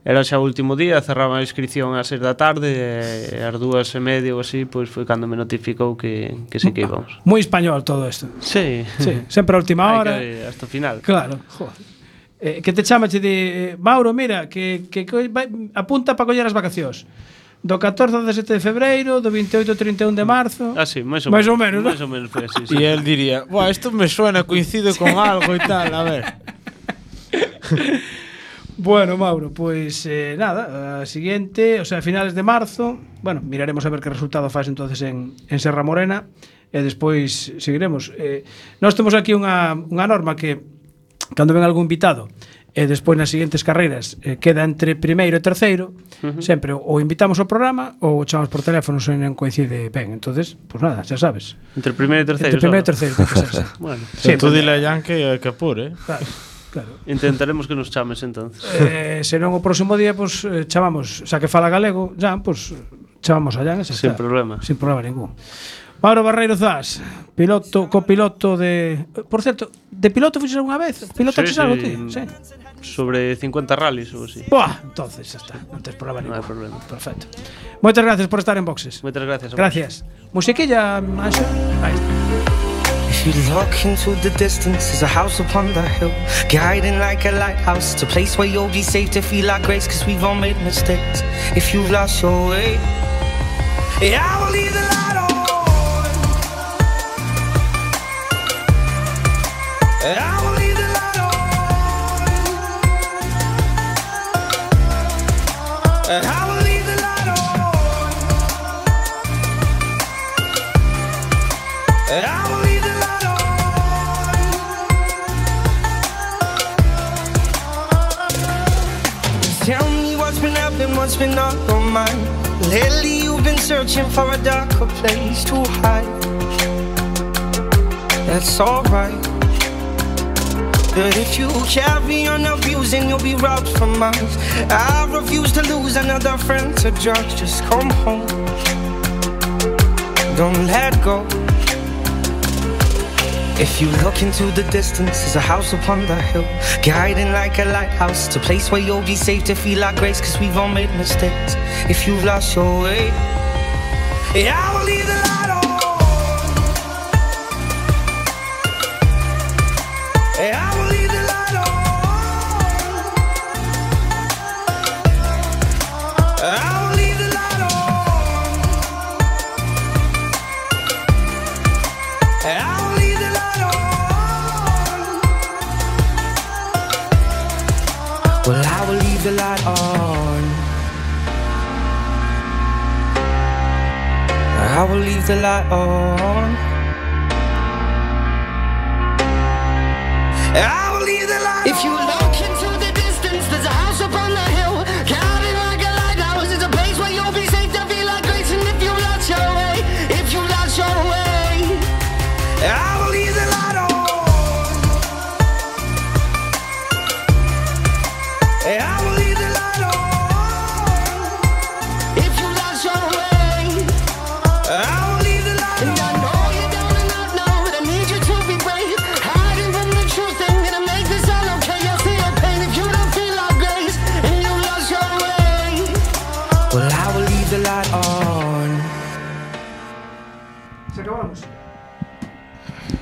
[SPEAKER 8] era xa o último día, cerraba a inscripción ás 6 da tarde e ás dúas e media ou así, pois foi cando me notificou que, que sí que íbamos.
[SPEAKER 1] Ah, moi español todo isto.
[SPEAKER 8] Sí.
[SPEAKER 1] sí. Sempre a última hora.
[SPEAKER 8] Que, hasta o final.
[SPEAKER 1] Claro, joder. Eh, que te chama che de eh, Mauro, mira, que, que, que vai, apunta para coller as vacacións do 14 ao 17 de febreiro, do 28 ao 31 de marzo.
[SPEAKER 8] Ah, sí, máis ou,
[SPEAKER 1] máis ou menos.
[SPEAKER 8] Máis ou menos, foi así. Sí.
[SPEAKER 4] E el diría, "Buah, isto me suena, coincide con algo e tal, a ver."
[SPEAKER 1] Bueno, Mauro, pues eh, nada, a siguiente, o sea, a finales de marzo, bueno, miraremos a ver que resultado faz entonces en, en Serra Morena e despois seguiremos. Eh, nós temos aquí unha, unha norma que cando ven algún invitado e despois nas seguintes carreiras eh, queda entre primeiro e terceiro, uh -huh. sempre ou invitamos ao programa ou chamamos por teléfono se non coincide ben. Entonces, pois pues nada, xa sabes.
[SPEAKER 8] Entre primeiro e terceiro.
[SPEAKER 1] Entre primeiro e terceiro, que xa.
[SPEAKER 8] bueno,
[SPEAKER 1] sí,
[SPEAKER 4] tú entón- dile a Jan que que apure, eh.
[SPEAKER 1] Claro. Claro.
[SPEAKER 8] Intentaremos que nos chames entonces.
[SPEAKER 1] Eh, se non o próximo día pues, eh, chamamos, xa que fala galego, Jan, pues, chamamos a Jan, xa
[SPEAKER 8] Sin
[SPEAKER 1] está.
[SPEAKER 8] problema.
[SPEAKER 1] Sin problema ningún. Mauro Barreiro Zas, piloto, copiloto de... Por certo, de piloto fuiste alguna vez? Piloto
[SPEAKER 8] Sí,
[SPEAKER 1] sí, algo, ti? Sí.
[SPEAKER 8] Sobre 50 rallies ou así.
[SPEAKER 1] Buah, entonces está, non tes problema ningún.
[SPEAKER 8] hai problema.
[SPEAKER 1] Perfecto. Moitas gracias por estar en boxes.
[SPEAKER 8] Moitas gracias.
[SPEAKER 1] Gracias. Musiquilla, Anxo. Ahí está.
[SPEAKER 9] If you look into the distance, there's a house upon the hill, guiding like a lighthouse. It's a place where you'll be safe to feel like grace, cause we've all made mistakes. If you've lost your way, yeah, I will leave what's been happening, what's been on your mind. Lately you've been searching for a darker place to hide. That's alright. But if you carry on abusing, you'll be robbed from us. I refuse to lose another friend to drugs. Just come home. Don't let go. If you look into the distance, there's a house upon the hill, guiding like a lighthouse. It's a place where you'll be safe to feel our grace, cause we've all made mistakes. If you've lost your way, yeah, I will leave the light On. I will leave the light
[SPEAKER 10] If you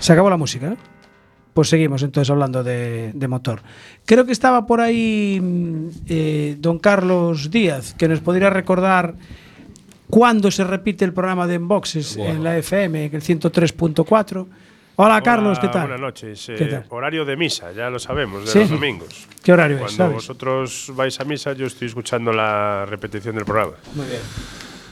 [SPEAKER 1] Se acabó la música, ¿no? Pues seguimos entonces hablando de, de motor. Creo que estaba por ahí mm, eh, don Carlos Díaz, que nos podría recordar cuándo se repite el programa de Enboxes en la FM, en el 103.4. Hola, Carlos, ¿qué tal?
[SPEAKER 11] Buenas noches. Eh,
[SPEAKER 1] ¿Qué tal?
[SPEAKER 11] Horario de misa, ya lo sabemos, de
[SPEAKER 1] Sí.
[SPEAKER 11] los domingos.
[SPEAKER 1] ¿Qué horario es,
[SPEAKER 11] Cuando vosotros vais a misa, yo estoy escuchando la repetición del programa.
[SPEAKER 1] Muy bien.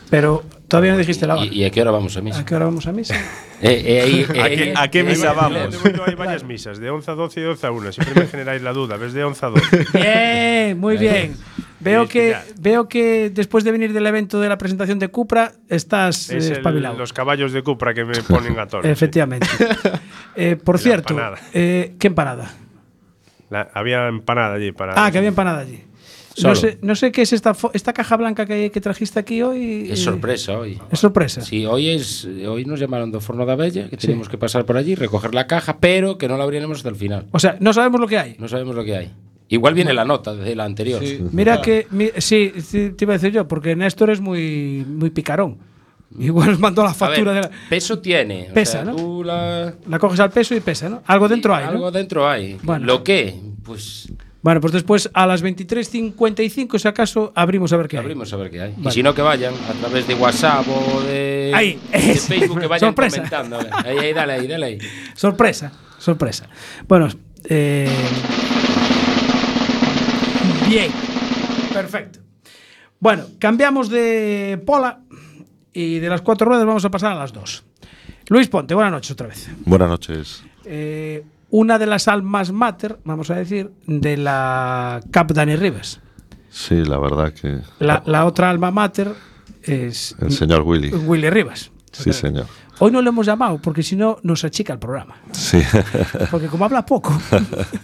[SPEAKER 1] Pero todavía no dijiste la hora.
[SPEAKER 2] ¿Y, y a qué hora vamos a misa?
[SPEAKER 1] ¿A qué hora vamos a misa?
[SPEAKER 2] Eh, eh, ahí-
[SPEAKER 11] ¿A
[SPEAKER 2] eh,
[SPEAKER 11] qué,
[SPEAKER 2] eh,
[SPEAKER 11] a qué
[SPEAKER 2] eh,
[SPEAKER 11] misa
[SPEAKER 2] eh,
[SPEAKER 11] vamos?
[SPEAKER 2] eh,
[SPEAKER 11] Hay varias misas, de 11 a 12 y de 12 a 1. Siempre me generáis la duda, ¿ves? De 11 a 12.
[SPEAKER 1] Bien, muy bien. Veo que, veo que después de venir del evento de la presentación de Cupra, estás eh,
[SPEAKER 11] Es el-
[SPEAKER 1] espabilado.
[SPEAKER 11] los caballos de Cupra que me ponen a tono.
[SPEAKER 1] Efectivamente. Eh, por
[SPEAKER 11] Y la
[SPEAKER 1] cierto,
[SPEAKER 11] empanada.
[SPEAKER 1] eh, ¿qué empanada?
[SPEAKER 11] La- había empanada allí para.
[SPEAKER 1] Ah, que había empanada allí.
[SPEAKER 2] Solo.
[SPEAKER 1] No sé, no sé qué es esta, esta caja blanca que, que trajiste aquí hoy.
[SPEAKER 2] Es sorpresa hoy.
[SPEAKER 1] Es sorpresa.
[SPEAKER 2] Sí, hoy es hoy nos llamaron do Forno da Bella, que tenemos que pasar por allí, recoger la caja, pero que no la abriremos hasta el final.
[SPEAKER 1] O sea, no sabemos lo que hay.
[SPEAKER 2] No sabemos lo que hay. Igual viene la nota de la anterior.
[SPEAKER 1] Mira que. mi- sí, sí, te iba a decir yo, porque Néstor es muy, muy picarón. Igual nos mandó la
[SPEAKER 2] A
[SPEAKER 1] factura
[SPEAKER 2] ver,
[SPEAKER 1] de la.
[SPEAKER 2] peso tiene. o
[SPEAKER 1] Pesa,
[SPEAKER 2] sea,
[SPEAKER 1] ¿no?
[SPEAKER 2] tú la-
[SPEAKER 1] La coges al peso y pesa, ¿no? Algo dentro hay. ¿no?
[SPEAKER 2] Algo dentro hay.
[SPEAKER 1] Bueno.
[SPEAKER 2] ¿Lo qué? Pues
[SPEAKER 1] Bueno, pues después a las 23.55, si acaso, abrimos a ver qué hay.
[SPEAKER 2] abrimos a ver qué hay.
[SPEAKER 1] Vale.
[SPEAKER 2] Y si no, que vayan a través de WhatsApp o de,
[SPEAKER 1] Ahí,
[SPEAKER 2] de
[SPEAKER 1] es.
[SPEAKER 2] Facebook, que vayan
[SPEAKER 1] Sorpresa.
[SPEAKER 2] comentando. Ahí, ahí, dale ahí, dale ahí.
[SPEAKER 1] Sorpresa, sorpresa. Bueno, eh, bien, perfecto. Bueno, cambiamos de pola y de las cuatro ruedas vamos a pasar a las dos. Luis Ponte, buenas noches otra vez.
[SPEAKER 12] Buenas noches.
[SPEAKER 1] Eh, una de las almas mater, vamos a decir, de la Cap Dani Rivas.
[SPEAKER 12] Sí, la verdad que
[SPEAKER 1] La, la otra alma mater es
[SPEAKER 12] el señor Willy.
[SPEAKER 1] Willy Rivas.
[SPEAKER 12] Sí, señor.
[SPEAKER 1] Hoy no lo hemos llamado porque si no nos achica el programa.
[SPEAKER 12] Sí.
[SPEAKER 1] Porque como habla poco,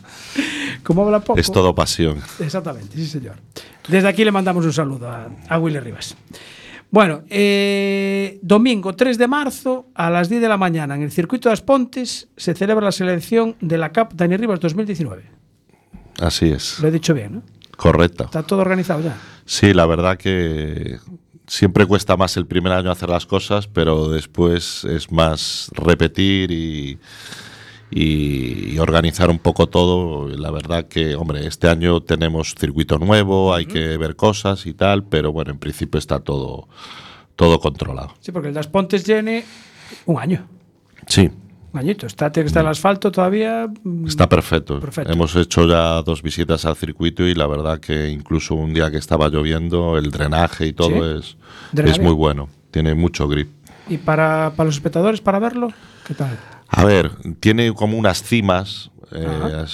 [SPEAKER 1] como habla poco.
[SPEAKER 12] es todo pasión.
[SPEAKER 1] Exactamente, sí, señor. Desde aquí le mandamos un saludo a, a Willy Rivas. Bueno, eh, domingo 3 de marzo a las 10 de la mañana en el Circuito de las Pontes se celebra la selección de la CAP Dani Rivas 2019.
[SPEAKER 12] Así es.
[SPEAKER 1] Lo he dicho bien, ¿no?
[SPEAKER 12] Correcto.
[SPEAKER 1] Está todo organizado ya.
[SPEAKER 12] Sí, la verdad que siempre cuesta más el primer año hacer las cosas, pero después es más repetir y, y- y organizar un poco todo. La verdad que, hombre, este año tenemos circuito nuevo, hay que ver cosas y tal, pero bueno, en principio está todo, todo controlado.
[SPEAKER 1] Sí, porque el las Pontes tiene un año.
[SPEAKER 12] Sí,
[SPEAKER 1] Un añito. Está, tiene que estar el asfalto todavía. mm,
[SPEAKER 12] Está perfecto.
[SPEAKER 1] Perfecto.
[SPEAKER 12] Hemos hecho ya dos visitas al circuito y la verdad que incluso un día que estaba lloviendo, el drenaje y todo
[SPEAKER 1] ¿Sí?
[SPEAKER 12] es,
[SPEAKER 1] ¿Drena
[SPEAKER 12] es muy bueno. Tiene mucho grip.
[SPEAKER 1] Y para, para los espectadores, para verlo, ¿qué tal?
[SPEAKER 12] A ver, tiene como unas cimas eh,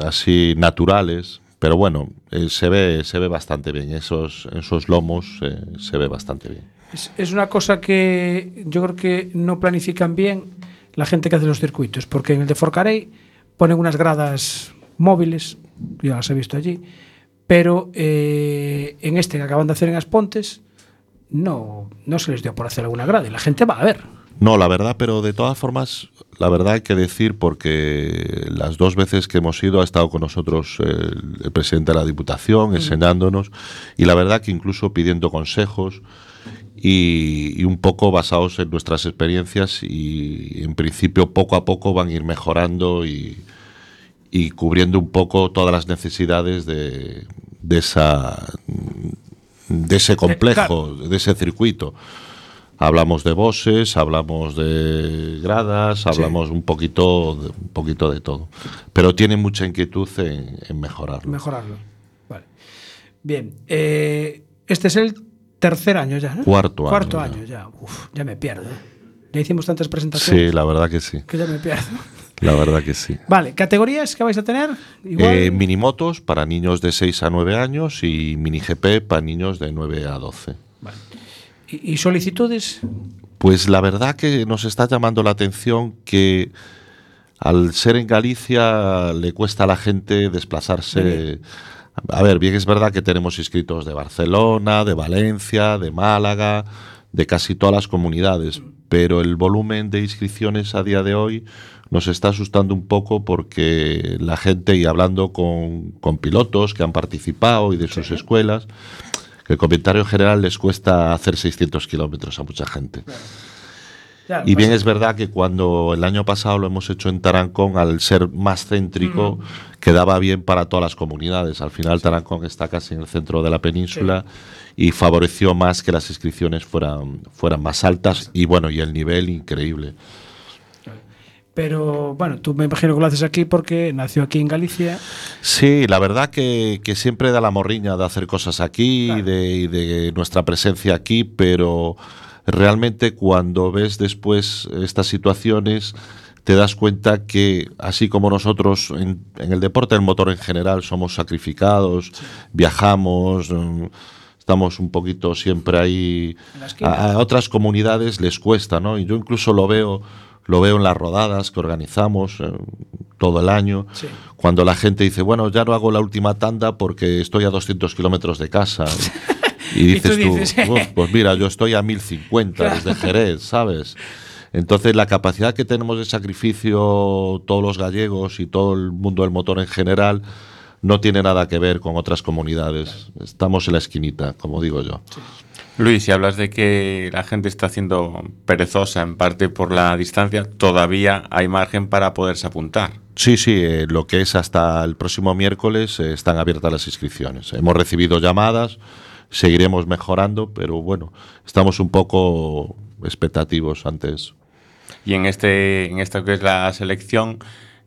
[SPEAKER 12] así naturales, pero bueno, eh, se ve se ve bastante bien. Esos esos lomos eh, se ve bastante bien.
[SPEAKER 1] Es, es una cosa que yo creo que no planifican bien la gente que hace los circuitos, porque en el de Forcarey ponen unas gradas móviles, yo las he visto allí, pero eh, en este que acaban de hacer en Aspontes no, no se les dio por hacer alguna grada y la gente va a ver.
[SPEAKER 12] No, la verdad, pero de todas formas, la verdad hay que decir, porque las dos veces que hemos ido ha estado con nosotros el, el presidente de la Diputación enseñándonos, y la verdad que incluso pidiendo consejos y, y un poco basados en nuestras experiencias y en principio poco a poco van a ir mejorando y, y cubriendo un poco todas las necesidades de, de esa de ese complejo, de ese circuito. Hablamos de bosses, hablamos de gradas, hablamos un poquito de, un poquito de todo. Pero tiene mucha inquietud en, en mejorarlo.
[SPEAKER 1] Mejorarlo. Vale. Bien. eh, este es el tercer año ya, ¿no?
[SPEAKER 12] Cuarto año
[SPEAKER 1] Cuarto año ya. Uf, ya me pierdo. ¿eh? Ya hicimos tantas presentaciones
[SPEAKER 12] Sí, la verdad que sí.
[SPEAKER 1] que ya me pierdo.
[SPEAKER 12] La verdad que sí.
[SPEAKER 1] Vale, ¿categorías que vais a tener? Igual.
[SPEAKER 12] Eh, minimotos para niños de 6 a 9 años y mini GP para niños de 9 a 12.
[SPEAKER 1] ¿Y, y solicitudes?
[SPEAKER 12] Pues la verdad que nos está llamando la atención que al ser en Galicia le cuesta a la gente desplazarse. A ver, bien es verdad que tenemos inscritos de Barcelona, de Valencia, de Málaga, de casi todas las comunidades, pero el volumen de inscripciones a día de hoy nos está asustando un poco porque la gente, y hablando con, con pilotos que han participado y de sus escuelas, el comentario general les cuesta hacer 600 kilómetros a mucha gente.
[SPEAKER 1] Claro,
[SPEAKER 12] y bien
[SPEAKER 1] pasa-
[SPEAKER 12] es verdad que cuando el año pasado lo hemos hecho en Tarancón, al ser más céntrico, quedaba bien para todas las comunidades. Al final Tarancón está casi en el centro de la península y favoreció más que las inscripciones fueran, fueran más altas y bueno, y el nivel increíble.
[SPEAKER 1] Pero bueno, tú me imagino que lo haces aquí porque nació aquí en Galicia.
[SPEAKER 12] Sí, la verdad que, que siempre da la morriña de hacer cosas aquí y, de, y de nuestra presencia aquí, pero realmente cuando ves después estas situaciones te das cuenta que así como nosotros en, en el deporte del motor en general somos sacrificados, viajamos, mm, estamos un poquito siempre ahí, a otras comunidades les cuesta, ¿no? Y yo incluso lo veo, lo veo en las rodadas que organizamos eh, todo el año,
[SPEAKER 1] Sí.
[SPEAKER 12] cuando la gente dice, bueno, ya no hago la última tanda porque estoy a 200 kilómetros de casa. Y dices tú,
[SPEAKER 1] dices,
[SPEAKER 12] "Uf, pues mira, yo estoy a 1050 desde Jerez, ¿sabes? Entonces la capacidad que tenemos de sacrificio todos los gallegos y todo el mundo del motor en general no tiene nada que ver con otras comunidades. Estamos en la esquinita, como digo yo.
[SPEAKER 7] Luis, si hablas de que la gente está haciendo perezosa en parte por la distancia, todavía hay margen para poderse apuntar.
[SPEAKER 12] Sí, sí, eh, lo que es hasta el próximo miércoles eh, están abiertas las inscripciones. Hemos recibido llamadas, seguiremos mejorando, pero bueno, estamos un poco expectativos ante eso.
[SPEAKER 7] Y en este, en esta que es la selección,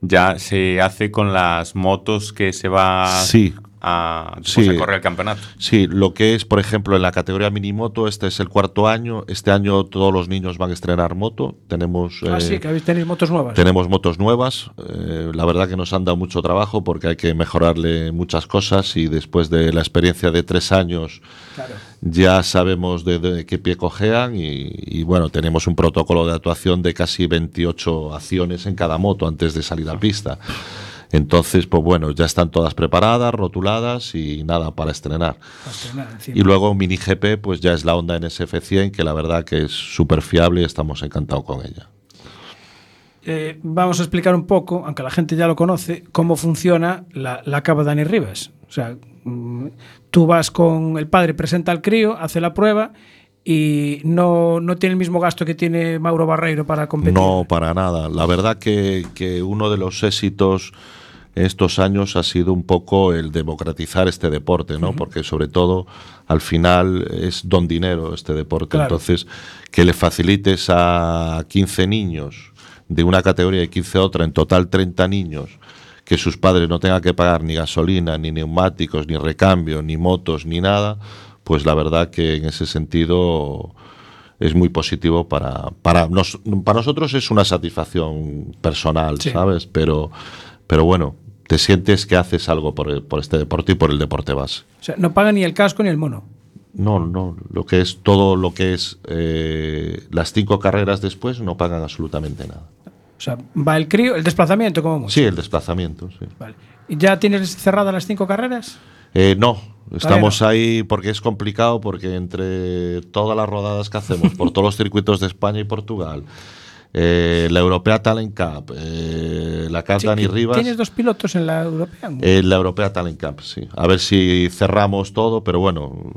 [SPEAKER 7] ya se hace con las motos que se va
[SPEAKER 12] Sí.
[SPEAKER 7] A,
[SPEAKER 12] Sí.
[SPEAKER 7] a correr el campeonato.
[SPEAKER 12] Sí, lo que es, por ejemplo, en la categoría minimoto, este es el cuarto año. Este año todos los niños van a estrenar moto. Tenemos,
[SPEAKER 1] Ah,
[SPEAKER 12] eh,
[SPEAKER 1] sí, que habéis tenéis motos nuevas.
[SPEAKER 12] tenemos motos nuevas. Eh, la verdad que nos han dado mucho trabajo porque hay que mejorarle muchas cosas y después de la experiencia de tres años
[SPEAKER 1] Claro.
[SPEAKER 12] ya sabemos de, de qué pie cojean y, y, bueno, tenemos un protocolo de actuación de casi 28 acciones en cada moto antes de salir a pista. Entonces, pues bueno, ya están todas preparadas, rotuladas y nada para estrenar.
[SPEAKER 1] Para estrenar.
[SPEAKER 12] Y luego Mini GP, pues ya es la Honda NSF100, que la verdad que es súper fiable y estamos encantados con ella.
[SPEAKER 1] Eh, vamos a explicar un poco, aunque la gente ya lo conoce, cómo funciona la, la cava Dani Rivas. O sea, mm, tú vas con el padre, presenta al crío, hace la prueba y no, no tiene el mismo gasto que tiene Mauro Barreiro para competir.
[SPEAKER 12] No, para nada. La verdad que, que uno de los éxitos estos años ha sido un poco el democratizar este deporte, ¿no? Porque sobre todo al final es don dinero este deporte.
[SPEAKER 1] Claro.
[SPEAKER 12] Entonces, que le facilites a 15 niños de una categoría y 15 a otra, en total 30 niños, que sus padres no tengan que pagar ni gasolina, ni neumáticos, ni recambio, ni motos, ni nada, pues la verdad que en ese sentido es muy positivo para, para, nos- para nosotros es una satisfacción personal,
[SPEAKER 1] Sí.
[SPEAKER 12] ¿sabes? Pero, pero bueno, te sientes que haces algo por, este deporte y por el deporte base.
[SPEAKER 1] O sea, no paga ni el casco ni el mono.
[SPEAKER 12] No, no, lo que es todo lo que es eh, las cinco carreras después no pagan absolutamente nada.
[SPEAKER 1] O sea, va el crío, el desplazamiento como mucho.
[SPEAKER 12] Sí, el desplazamiento, sí.
[SPEAKER 1] Vale. ¿Y ¿Ya tienes cerradas las cinco carreras?
[SPEAKER 12] Eh, no, estamos ahí porque es complicado, porque entre todas las rodadas que hacemos por todos los circuitos de España y Portugal, eh, la Europea Talent Cup, eh, la Cup
[SPEAKER 1] Sí,
[SPEAKER 12] Dani Rivas,
[SPEAKER 1] ¿Tienes dos pilotos en la europea?
[SPEAKER 12] eh, la Europea Talent Cup, sí. A ver si cerramos todo, pero bueno,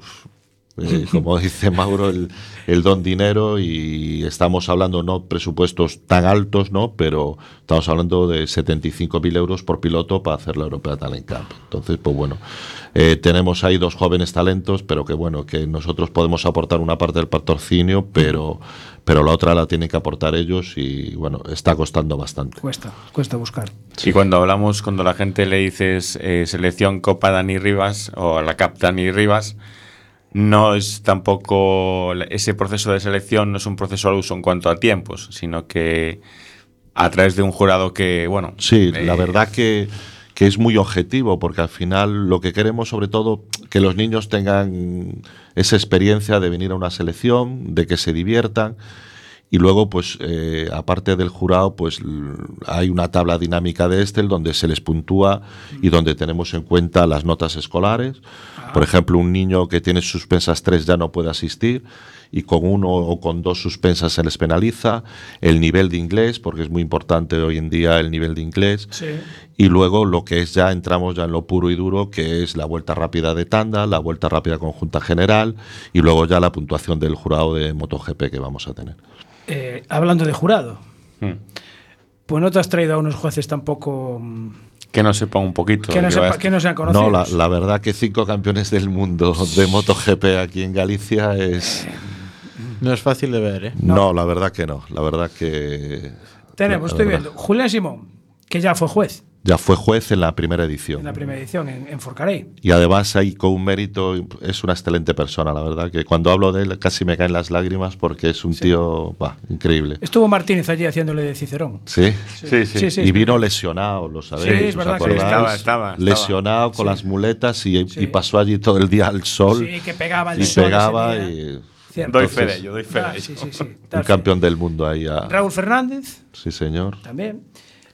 [SPEAKER 12] eh, como dice Mauro, el, el don dinero y estamos hablando no presupuestos tan altos, ¿no? Pero estamos hablando de 75.000 euros por piloto para hacer la Europea Talent Cup. Entonces, pues bueno, eh, tenemos ahí dos jóvenes talentos, pero que bueno, que nosotros podemos aportar una parte del patrocinio, pero, pero la otra la tienen que aportar ellos y bueno, está costando bastante.
[SPEAKER 1] Cuesta, cuesta buscar.
[SPEAKER 7] Y cuando hablamos, cuando la gente le dices eh, selección Copa Dani Rivas o la Cap Dani Rivas, no es tampoco ese proceso de selección, no es un proceso al uso en cuanto a tiempos, sino que a través de un jurado que, bueno.
[SPEAKER 12] Sí,
[SPEAKER 7] eh,
[SPEAKER 12] la verdad que, que es muy objetivo, porque al final lo que queremos, sobre todo, que los niños tengan esa experiencia de venir a una selección, de que se diviertan. Y luego, pues, eh, aparte del jurado, pues hay una tabla dinámica de Excel donde se les puntúa y donde tenemos en cuenta las notas escolares. Por ejemplo, un niño que tiene suspensas tres ya no puede asistir y con uno o con dos suspensas se les penaliza. El nivel de inglés, porque es muy importante hoy en día el nivel de inglés.
[SPEAKER 1] Sí.
[SPEAKER 12] Y luego lo que es ya, entramos ya en lo puro y duro, que es la vuelta rápida de tanda, la vuelta rápida conjunta general y luego ya la puntuación del jurado de MotoGP que vamos a tener.
[SPEAKER 1] Eh, hablando de jurado,
[SPEAKER 7] Hmm.
[SPEAKER 1] pues no te has traído a unos jueces tampoco mm,
[SPEAKER 7] Que no sepa un poquito.
[SPEAKER 1] que no, sepa- que no sean conocidos.
[SPEAKER 12] No, la, la verdad que cinco campeones del mundo de MotoGP aquí en Galicia es...
[SPEAKER 4] No es fácil de ver, ¿eh?
[SPEAKER 12] No, la verdad que no. La verdad que...
[SPEAKER 1] Tenemos,
[SPEAKER 12] la
[SPEAKER 1] estoy
[SPEAKER 12] verdad.
[SPEAKER 1] viendo, Julián Simón, que ya fue juez
[SPEAKER 12] Ya fue juez en la primera edición.
[SPEAKER 1] en la primera edición en, en Forcarey.
[SPEAKER 12] Y además ahí con un mérito, es una excelente persona, la verdad, que cuando hablo de él casi me caen las lágrimas porque es un tío bah, increíble.
[SPEAKER 1] Estuvo Martínez allí haciéndole de Cicerón.
[SPEAKER 12] ¿Sí?
[SPEAKER 1] Sí, sí. Sí, sí,
[SPEAKER 12] y vino lesionado, lo sabéis.
[SPEAKER 1] Sí, es
[SPEAKER 12] ¿os
[SPEAKER 1] verdad que
[SPEAKER 12] acordáis?
[SPEAKER 7] estaba, estaba, estaba.
[SPEAKER 12] Lesionado con las muletas y, y pasó allí todo el día al sol.
[SPEAKER 1] Sí, que pegaba el
[SPEAKER 12] y
[SPEAKER 1] sol
[SPEAKER 12] pegaba
[SPEAKER 1] ese día.
[SPEAKER 12] y...
[SPEAKER 1] Cierto.
[SPEAKER 7] Doy fe de ello, doy fe
[SPEAKER 1] Ah,
[SPEAKER 7] de ello.
[SPEAKER 1] sí, sí, sí.
[SPEAKER 12] Un campeón del mundo ahí. a-
[SPEAKER 1] Raúl Fernández,
[SPEAKER 12] Sí, señor.
[SPEAKER 1] también.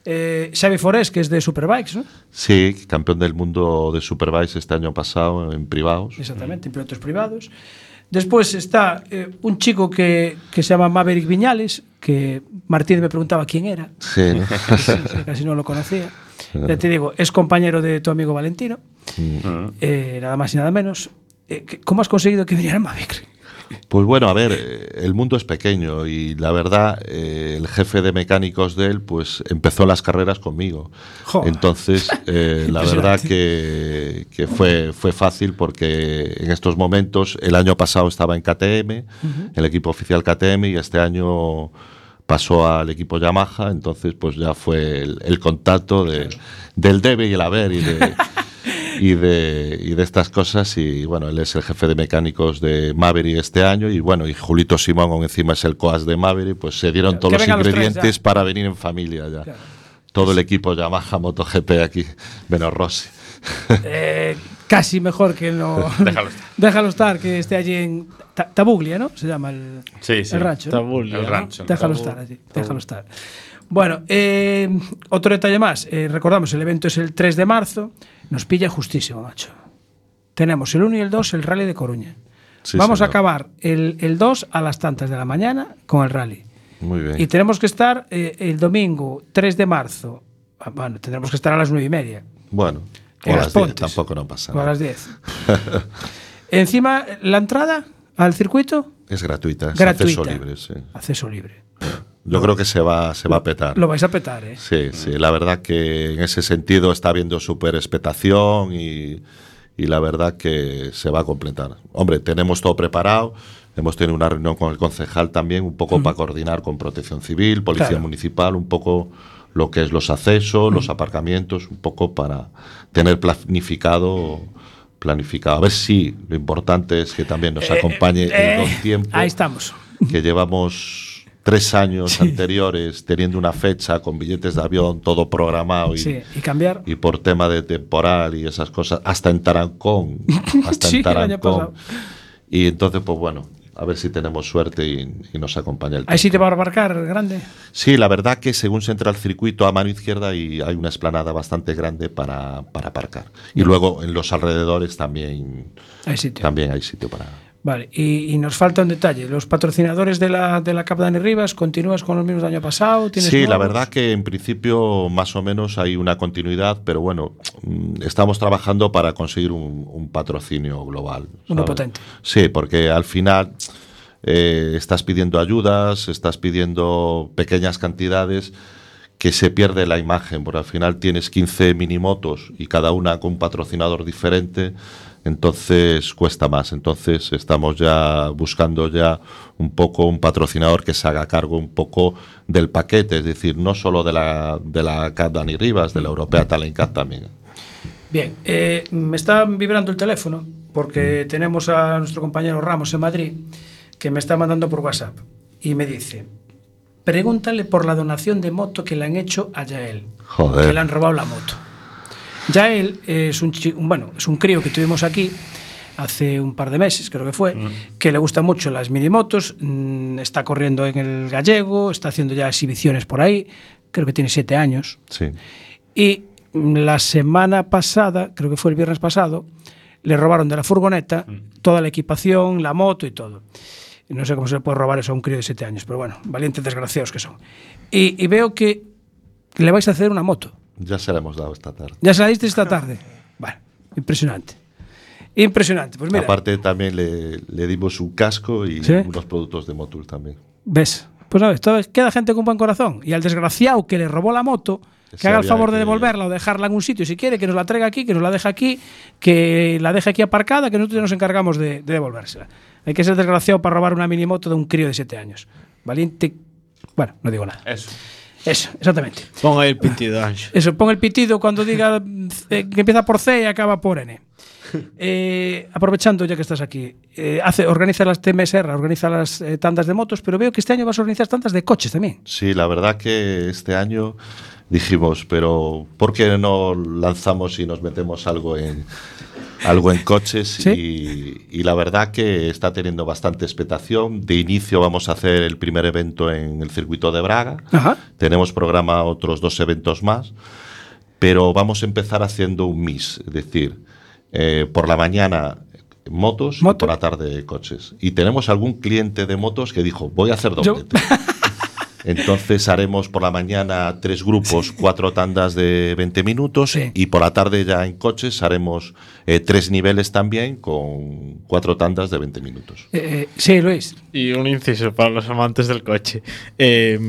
[SPEAKER 1] Eh, Xavi Forés, que es de Superbikes, ¿no?
[SPEAKER 12] Sí, campeón del mundo de Supervise este año pasado en privados.
[SPEAKER 1] Exactamente, en pilotos privados. Después está eh, un chico que, que se llama Maverick Viñales, que Martínez me preguntaba quién era.
[SPEAKER 12] Sí, ¿no?
[SPEAKER 1] Sí, sí, casi no lo conocía. Ya te digo, es compañero de tu amigo Valentino,
[SPEAKER 12] Mm.
[SPEAKER 1] eh, nada más y nada menos. Eh, ¿qué- ¿Cómo has conseguido que viniera Maverick?
[SPEAKER 12] Pues bueno, a ver, eh, el mundo es pequeño y la verdad, eh, el jefe de mecánicos de él, pues empezó las carreras conmigo.
[SPEAKER 1] Joder.
[SPEAKER 12] Entonces, eh, la verdad que, que fue, fue fácil porque en estos momentos, el año pasado estaba en KTM, el equipo oficial KTM, y este año pasó al equipo Yamaha, entonces pues ya fue el, el contacto de, del debe y el haber y de, y de, y de estas cosas. Y bueno, él es el jefe de mecánicos de Maverick este año. Y bueno, y Julito Simón encima es el coas de Maverick. Pues se dieron
[SPEAKER 1] Claro,
[SPEAKER 12] todos los
[SPEAKER 1] los
[SPEAKER 12] ingredientes
[SPEAKER 1] ya.
[SPEAKER 12] para venir en familia ya. Todo el equipo Yamaha MotoGP aquí, menos Rossi.
[SPEAKER 1] Eh, casi mejor que no.
[SPEAKER 7] Déjalo estar.
[SPEAKER 1] Déjalo estar, que esté allí en Ta- Tabuglia, ¿no? Se llama el,
[SPEAKER 7] Sí, sí.
[SPEAKER 1] el rancho. ¿no?
[SPEAKER 4] Tabuglia,
[SPEAKER 7] El
[SPEAKER 4] ¿no?
[SPEAKER 7] rancho.
[SPEAKER 1] Déjalo estar allí, déjalo estar. Bueno, eh, otro detalle más. eh, recordamos, el evento es el 3 de marzo. Nos pilla justísimo, macho. Tenemos el 1 y el 2, el rally de Coruña.
[SPEAKER 12] Sí,
[SPEAKER 1] Vamos a acabar el, el 2 a las tantas de la mañana con el rally.
[SPEAKER 12] Muy bien.
[SPEAKER 1] Y tenemos que estar eh, el domingo 3 de marzo. ah, Bueno, tendremos que estar a las 9 y media.
[SPEAKER 12] Bueno, o a
[SPEAKER 1] las
[SPEAKER 12] las 10
[SPEAKER 1] Pontes.
[SPEAKER 12] tampoco no pasa
[SPEAKER 1] O a
[SPEAKER 12] nada.
[SPEAKER 1] las 10. Encima, la entrada al circuito,
[SPEAKER 12] Es gratuita, es
[SPEAKER 1] Gratuita.
[SPEAKER 12] acceso libre. sí.
[SPEAKER 1] acceso libre.
[SPEAKER 12] Yo creo que se va, se va a petar.
[SPEAKER 1] Lo vais a petar, ¿eh?
[SPEAKER 12] Sí, sí, la verdad que en ese sentido está habiendo súper expectación y, y la verdad que se va a completar. Hombre, tenemos todo preparado, hemos tenido una reunión con el concejal también, un poco para coordinar con protección civil, policía
[SPEAKER 1] Claro.
[SPEAKER 12] municipal, un poco lo que es los accesos, los aparcamientos, un poco para tener planificado planificado. A ver si lo importante es que también nos acompañe
[SPEAKER 1] Eh,
[SPEAKER 12] el buen tiempo
[SPEAKER 1] Ahí estamos.
[SPEAKER 12] que llevamos tres años anteriores teniendo una fecha con billetes de avión, todo programado y,
[SPEAKER 1] Sí, y cambiar.
[SPEAKER 12] y por tema de temporal y esas cosas, hasta en Tarancón, hasta
[SPEAKER 1] Sí,
[SPEAKER 12] en Tarancón. Y entonces, pues bueno, a ver si tenemos suerte y, y nos acompaña el
[SPEAKER 1] Ahí sí
[SPEAKER 12] tiempo.
[SPEAKER 1] te va a abarcar grande.
[SPEAKER 12] Sí, la verdad que según se entra al circuito a mano izquierda y hay una esplanada bastante grande para, para aparcar. Y luego en los alrededores también,
[SPEAKER 1] Hay sitio.
[SPEAKER 12] también hay sitio para...
[SPEAKER 1] Vale, y, y nos falta un detalle. Los patrocinadores de la, de la Cap Dani Rivas, ¿continúas con los mismos del año pasado? ¿Tienes
[SPEAKER 12] Sí, la verdad que en principio más o menos hay una continuidad, pero bueno, mm, estamos trabajando para conseguir un, un patrocinio global.
[SPEAKER 1] Uno potente.
[SPEAKER 12] Sí, porque al final eh, estás pidiendo ayudas, estás pidiendo pequeñas cantidades que se pierde la imagen, porque al final tienes 15 minimotos y cada una con un patrocinador diferente, entonces cuesta más. Entonces estamos ya buscando ya un poco un patrocinador que se haga cargo un poco del paquete, es decir, no solo de la, de la CAT Dani Rivas, de la Europea Talent Cup también.
[SPEAKER 1] Bien, eh, me está vibrando el teléfono
[SPEAKER 12] Mm.
[SPEAKER 1] porque tenemos a nuestro compañero Ramos en Madrid que me está mandando por WhatsApp y me dice, pregúntale por la donación de moto que le han hecho a Yael,
[SPEAKER 12] Joder.
[SPEAKER 1] que le han robado la moto. Yael es un, bueno, es un crío que tuvimos aquí hace un par de meses, creo que fue, que le gustan mucho las minimotos, mm, está corriendo en el gallego, está haciendo ya exhibiciones por ahí, creo que tiene siete años.
[SPEAKER 12] Sí.
[SPEAKER 1] Y mm, la semana pasada, creo que fue el viernes pasado, le robaron de la furgoneta toda la equipación, la moto y todo. No sé cómo se le puede robar eso a un crío de 7 años, pero bueno, valientes desgraciados que son. Y, y veo que le vais a hacer una moto.
[SPEAKER 12] Ya se la hemos dado esta tarde.
[SPEAKER 1] Ya saliste esta tarde. Bueno, impresionante. Impresionante. Pues mira,
[SPEAKER 12] Aparte también le, le dimos un casco y
[SPEAKER 1] ¿Sí?
[SPEAKER 12] unos productos de Motul también.
[SPEAKER 1] ves. Pues sabes, todo- queda gente con buen corazón. Y al desgraciado que le robó la moto, que
[SPEAKER 12] Ese
[SPEAKER 1] haga el favor de devolverla o dejarla en un sitio si quiere, que nos la traiga aquí, que nos la deje aquí, que la deje aquí aparcada, que nosotros ya nos encargamos de, de devolvérsela. Hay que ser desgraciado para robar una minimoto de un crío de 7 años. Valiente. Bueno, no digo nada.
[SPEAKER 7] Eso.
[SPEAKER 1] Eso, exactamente.
[SPEAKER 4] Pon ahí el pintido, Anxo.
[SPEAKER 1] Eso, pon el pitido cuando diga eh, que empieza por C y acaba por N. Eh, aprovechando ya que estás aquí, eh, hace, organiza las TMSR, organiza las eh, tandas de motos, pero veo que este año vas a organizar tandas de coches también.
[SPEAKER 12] Sí, la verdad que este año dijimos, pero ¿por qué no lanzamos y nos metemos algo en algo en coches? Y, y la verdad que está teniendo bastante expectación. De inicio vamos a hacer el primer evento en el circuito de Braga.
[SPEAKER 1] Ajá.
[SPEAKER 12] Tenemos programa otros dos eventos más, pero vamos a empezar haciendo un mix, es decir, eh, por la mañana motos y por la tarde coches. Y tenemos algún cliente de motos que dijo, voy a hacer doblete. Entonces haremos por la mañana tres grupos, cuatro tandas de 20 minutos y por la tarde ya en coches haremos eh, tres niveles también con cuatro tandas de 20 minutos.
[SPEAKER 1] Eh, sí, Luis.
[SPEAKER 4] Y un inciso para los amantes del coche. Eh,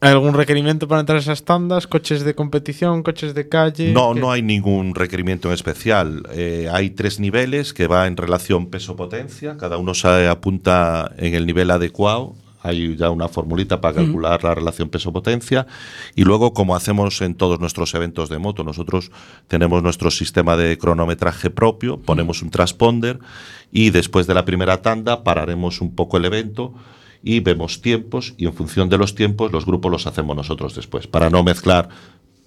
[SPEAKER 4] ¿Hay algún requerimiento para entrar a esas tandas? ¿Coches de competición? ¿Coches de calle?
[SPEAKER 12] No,
[SPEAKER 4] ¿Qué?
[SPEAKER 12] no hay ningún requerimiento en especial. Eh, hay tres niveles que va en relación peso-potencia. Cada uno se apunta en el nivel adecuado. Hay ya una formulita para
[SPEAKER 13] Ujú.
[SPEAKER 12] calcular la relación peso-potencia. Y luego, como hacemos en todos nuestros eventos de moto, nosotros tenemos nuestro sistema de cronometraje propio, ponemos un transponder y después de la primera tanda pararemos un poco el evento y vemos tiempos y en función de los tiempos los grupos los hacemos nosotros después, para no mezclar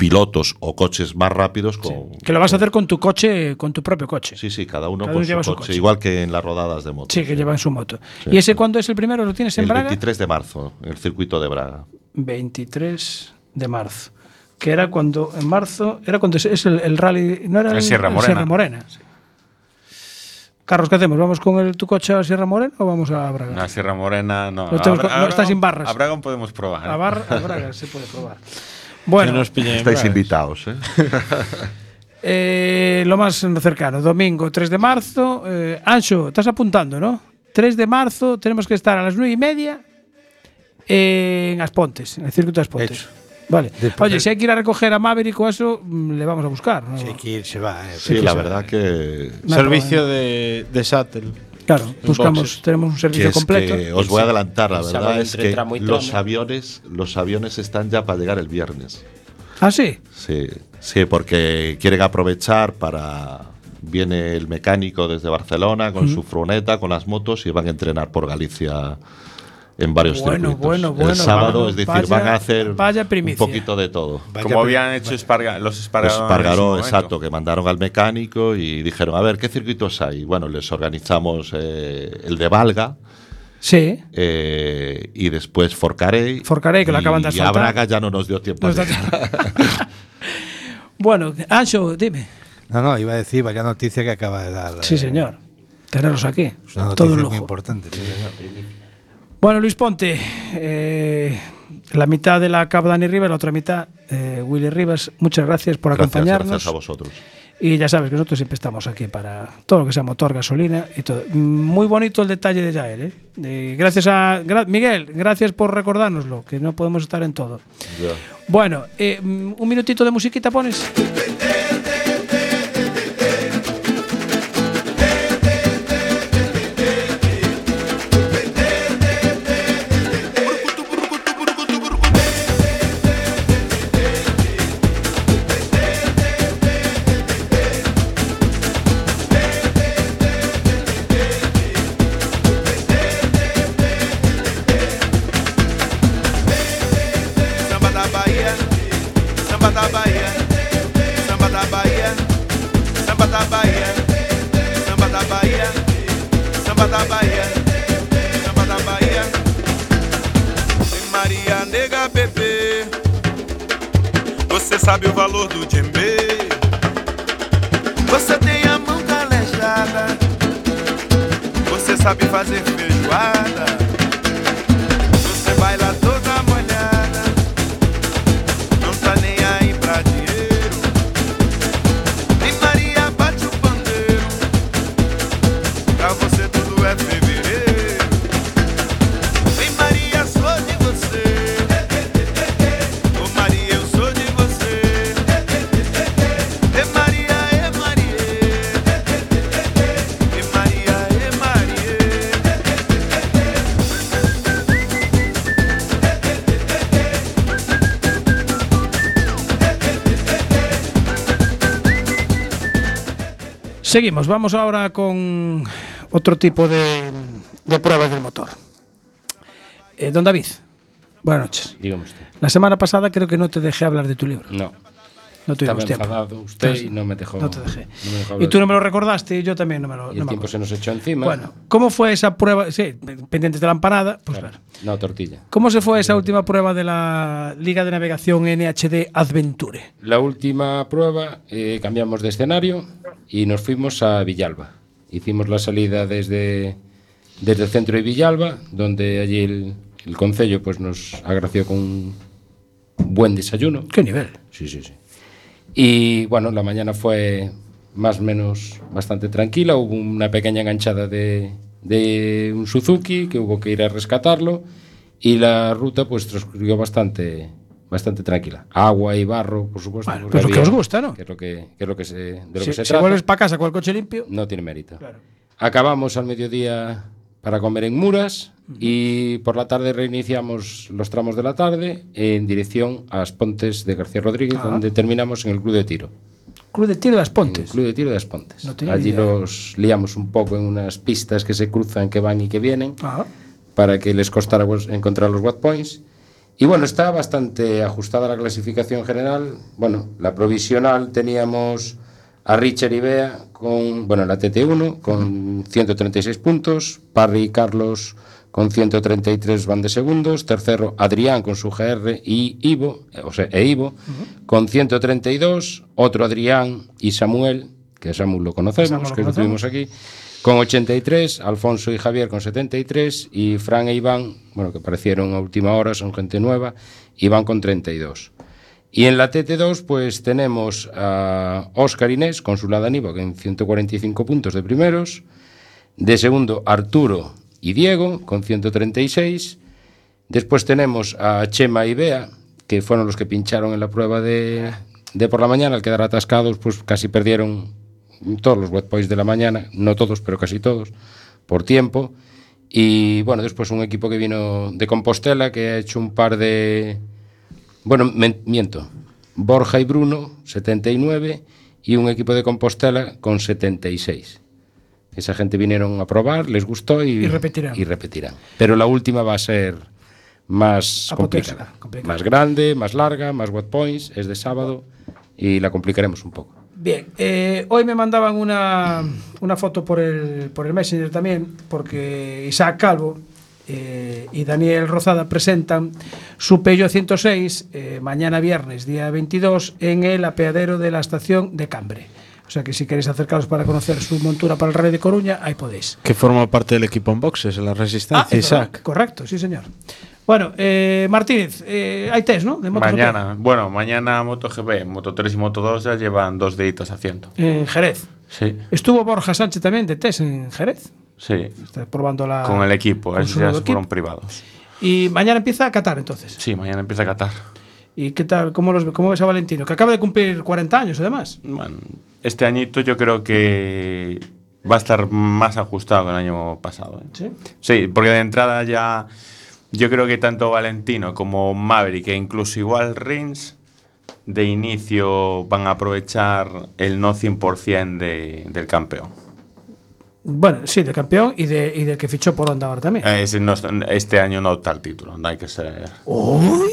[SPEAKER 12] pilotos o coches más rápidos con...
[SPEAKER 1] Que lo vas a hacer con tu coche, con tu propio coche.
[SPEAKER 12] Sí, sí, cada uno
[SPEAKER 1] Cada
[SPEAKER 12] con su coche,
[SPEAKER 1] su coche.
[SPEAKER 12] igual que en las rodadas de moto.
[SPEAKER 1] Sí, que llevan su moto.
[SPEAKER 12] Sí.
[SPEAKER 1] ¿Y ese cuándo es el primero? ¿Lo tienes en
[SPEAKER 12] El
[SPEAKER 1] Braga?
[SPEAKER 12] 23 de marzo, en el circuito de Braga.
[SPEAKER 1] 23 de marzo. Que era cuando, en marzo, era cuando es- es el, el rally, no era
[SPEAKER 7] El
[SPEAKER 1] el,
[SPEAKER 7] Sierra
[SPEAKER 1] el
[SPEAKER 7] Morena.
[SPEAKER 1] Sierra Morena. Carlos, ¿qué hacemos? ¿Vamos con el, tu coche a Sierra Morena o vamos a Braga?
[SPEAKER 7] Sierra Morena no.
[SPEAKER 1] No tenemos
[SPEAKER 7] A
[SPEAKER 1] co-
[SPEAKER 7] Bra-
[SPEAKER 1] no
[SPEAKER 7] a
[SPEAKER 1] está sin barras.
[SPEAKER 7] A Bragón podemos probar.
[SPEAKER 1] A, Bar- a Braga se puede probar. Bueno,
[SPEAKER 12] Estáis invitados, ¿eh?
[SPEAKER 1] eh, lo más cercano, domingo 3 de marzo. Eh, Ancho, estás apuntando, ¿no? 3 de marzo tenemos que estar a las 9 y media en Aspontes, en el circuito de Aspontes. Vale.
[SPEAKER 3] Después
[SPEAKER 1] Oye, si hay que ir a recoger a Maverick o eso, mm, le vamos a buscar. ¿no?
[SPEAKER 3] Si hay que ir, se va. eh.
[SPEAKER 12] Sí, la verdad que...
[SPEAKER 4] Servicio de, de shuttle.
[SPEAKER 1] Claro, buscamos,
[SPEAKER 4] boxes.
[SPEAKER 1] tenemos un
[SPEAKER 12] Que
[SPEAKER 1] servicio
[SPEAKER 12] es
[SPEAKER 1] completo.
[SPEAKER 12] que os voy a adelantar, la verdad es que los aviones, los aviones están ya para llegar el viernes.
[SPEAKER 1] Ah, sí.
[SPEAKER 12] Sí, sí, porque quieren aprovechar para viene el mecánico desde Barcelona con su furgoneta, con las motos y van a entrenar por Galicia en varios
[SPEAKER 1] Bueno,
[SPEAKER 12] circuitos.
[SPEAKER 1] bueno, bueno,
[SPEAKER 12] el sábado,
[SPEAKER 1] bueno.
[SPEAKER 12] es decir,
[SPEAKER 1] Vaya-
[SPEAKER 12] van a hacer
[SPEAKER 1] vaya
[SPEAKER 12] un poquito de todo.
[SPEAKER 7] Como habían hecho Esparga- los Espargaró.
[SPEAKER 12] Espargaró, exacto, que mandaron al mecánico y dijeron, a ver, ¿qué circuitos hay? Bueno, les organizamos eh, el de Valga,
[SPEAKER 1] Sí.
[SPEAKER 12] eh, y después Forcarey.
[SPEAKER 1] Forcarey, que lo acaban de
[SPEAKER 12] Y a. Braga ya no nos dio tiempo.
[SPEAKER 1] Nos
[SPEAKER 12] a.
[SPEAKER 1] Bueno, Ancho, dime.
[SPEAKER 3] No, no, iba a decir, vaya noticia que acaba de dar.
[SPEAKER 1] Sí,
[SPEAKER 3] eh,
[SPEAKER 1] señor. Tenerlos aquí.
[SPEAKER 3] Es una
[SPEAKER 1] Todo
[SPEAKER 3] noticia
[SPEAKER 1] un
[SPEAKER 3] muy
[SPEAKER 1] lujo.
[SPEAKER 3] importante. sí, señor.
[SPEAKER 1] Bueno, Luis Ponte, eh, la mitad de la cabo Dani Rivas, la otra mitad eh, Willy Rivas, muchas gracias por
[SPEAKER 12] Gracias,
[SPEAKER 1] acompañarnos.
[SPEAKER 12] gracias a vosotros.
[SPEAKER 1] Y ya sabes que nosotros siempre estamos aquí para todo lo que sea motor, gasolina y todo. Muy bonito el detalle de Yael. ¿eh? Eh, gracias a gra- Miguel, gracias por recordárnoslo, que no podemos estar en todo. Bueno, eh, un minutito de musiquita pones.
[SPEAKER 14] Samba da Bahia, samba da Bahia. Tem Maria Nega Bebê, você sabe o valor do djembe. Você tem a mão calejada, você sabe fazer feijoada.
[SPEAKER 1] Seguimos, vamos ahora con otro tipo de, de pruebas del motor. Eh, don David, buenas noches.
[SPEAKER 2] Dígame usted.
[SPEAKER 1] La semana pasada creo que no te dejé hablar de tu libro.
[SPEAKER 2] No.
[SPEAKER 1] No tuvimos
[SPEAKER 2] Estaba
[SPEAKER 1] tiempo.
[SPEAKER 2] enfadado usted
[SPEAKER 1] Entonces,
[SPEAKER 2] y no me dejó.
[SPEAKER 1] No te dejé.
[SPEAKER 2] no me dejó
[SPEAKER 1] Y tú no me lo recordaste y yo también no me lo
[SPEAKER 2] Y el tiempo se nos echó encima.
[SPEAKER 1] Bueno, ¿cómo fue esa prueba? Sí, pendientes de la empanada, pues claro.
[SPEAKER 2] No, tortilla.
[SPEAKER 1] ¿Cómo se fue esa última prueba de la Liga de Navegación NHD Adventure?
[SPEAKER 2] La última prueba eh, cambiamos de escenario y nos fuimos a Villalba. Hicimos la salida desde, desde el centro de Villalba, donde allí el, el concello pues, nos agració con un buen desayuno.
[SPEAKER 1] ¿Qué nivel?
[SPEAKER 2] Sí, sí, sí. Y bueno, la mañana fue más o menos bastante tranquila. Hubo una pequeña enganchada de, de un Suzuki que hubo que ir a rescatarlo y la ruta pues transcurrió bastante bastante tranquila. Agua y barro, por supuesto.
[SPEAKER 1] Bueno,
[SPEAKER 2] porque
[SPEAKER 1] pues lo que os gusta, ¿no?
[SPEAKER 2] Que es lo que, que es lo que se, de lo
[SPEAKER 1] Si,
[SPEAKER 2] que se
[SPEAKER 1] si
[SPEAKER 2] trata.
[SPEAKER 1] vuelves para casa con el coche limpio,
[SPEAKER 2] No tiene mérito.
[SPEAKER 1] Claro.
[SPEAKER 2] Acabamos al mediodía para comer en Muras y por la tarde reiniciamos los tramos de la tarde en dirección a las Pontes de García Rodríguez,
[SPEAKER 1] Ah.
[SPEAKER 2] donde terminamos en el Club de Tiro.
[SPEAKER 1] Club de Tiro de las
[SPEAKER 2] En el
[SPEAKER 1] Pontes.
[SPEAKER 2] Club de Tiro de las Pontes.
[SPEAKER 1] No
[SPEAKER 2] Allí
[SPEAKER 1] idea.
[SPEAKER 2] los liamos un poco en unas pistas que se cruzan, que van y que vienen,
[SPEAKER 1] Ah,
[SPEAKER 2] para que les costara pues, encontrar los Watt Points. Y bueno, está bastante ajustada la clasificación general. Bueno, la provisional teníamos a Richard y Bea con, bueno, la TT1 con 136 puntos, Parry y Carlos con 133 van de segundos, tercero Adrián con su GR y Ivo, eh, o sea, e Ivo con 132, otro Adrián y Samuel, que Samuel lo conocemos,
[SPEAKER 1] Samuel lo
[SPEAKER 2] que lo tuvimos aquí, con 83, Alfonso y Javier con 73 y Fran e Iván, bueno, que aparecieron a última hora, son gente nueva, Iván con 32. Y en la TT2 pues tenemos a Óscar Inés con su Lada Niva en 145 puntos de primeros, de segundo Arturo y Diego con 136, después tenemos a Chema y Bea, que fueron los que pincharon en la prueba de, de por la mañana, al quedar atascados pues casi perdieron todos los wet points de la mañana, no todos, pero casi todos, por tiempo. Y bueno, después un equipo que vino de Compostela, que ha hecho un par de... Bueno, men- miento. Borja y Bruno, 79, y un equipo de Compostela con 76. Esa gente vinieron a probar, les gustó y,
[SPEAKER 1] Y repetirán.
[SPEAKER 2] y repetirán. Pero la última va a ser más complicada.
[SPEAKER 1] complicada.
[SPEAKER 2] Más grande, más larga, más wet points, es de sábado y la complicaremos un poco.
[SPEAKER 1] Bien, eh, hoy me mandaban una, una foto por el, por el Messenger también, porque Isaac Calvo eh, y Daniel Rozada presentan su Peugeot 106 eh, mañana viernes, día 22, en el apeadero de la estación de Cambre. O sea que si queréis acercaros para conocer su montura para el Rey de Coruña, ahí podéis.
[SPEAKER 4] Que forma parte del equipo en boxes, la resistencia,
[SPEAKER 1] Ah,
[SPEAKER 4] Isaac.
[SPEAKER 1] Correcto, sí, señor. Bueno, eh, Martínez, eh, hay test, ¿no? De.
[SPEAKER 7] Mañana, bueno, mañana MotoGP, Moto 3 y Moto 2 ya llevan dos deditos haciendo.
[SPEAKER 1] En Jerez.
[SPEAKER 7] Sí,
[SPEAKER 1] Estuvo Borja Sánchez también de test en Jerez.
[SPEAKER 7] Sí.
[SPEAKER 1] Está probando la.
[SPEAKER 7] Con el equipo, esos ya fueron privados.
[SPEAKER 1] Y mañana empieza a Qatar entonces.
[SPEAKER 7] Sí, mañana empieza a Qatar.
[SPEAKER 1] ¿Y qué tal? ¿Cómo, los, cómo ves a Valentino? Que acaba de cumplir 40 años además.
[SPEAKER 7] Bueno, este añito yo creo que va a estar más ajustado que el año pasado. ¿eh?
[SPEAKER 1] Sí.
[SPEAKER 7] Sí, porque de entrada ya yo creo que tanto Valentino como Maverick e incluso igual Rins de inicio van a aprovechar el no 100% de, del campeón.
[SPEAKER 1] Bueno, sí, de campeón y, de, y del que fichó por Honda ahora también.
[SPEAKER 7] Eh, no- este año no opta al título, no hay que ser...
[SPEAKER 1] ¡Uy!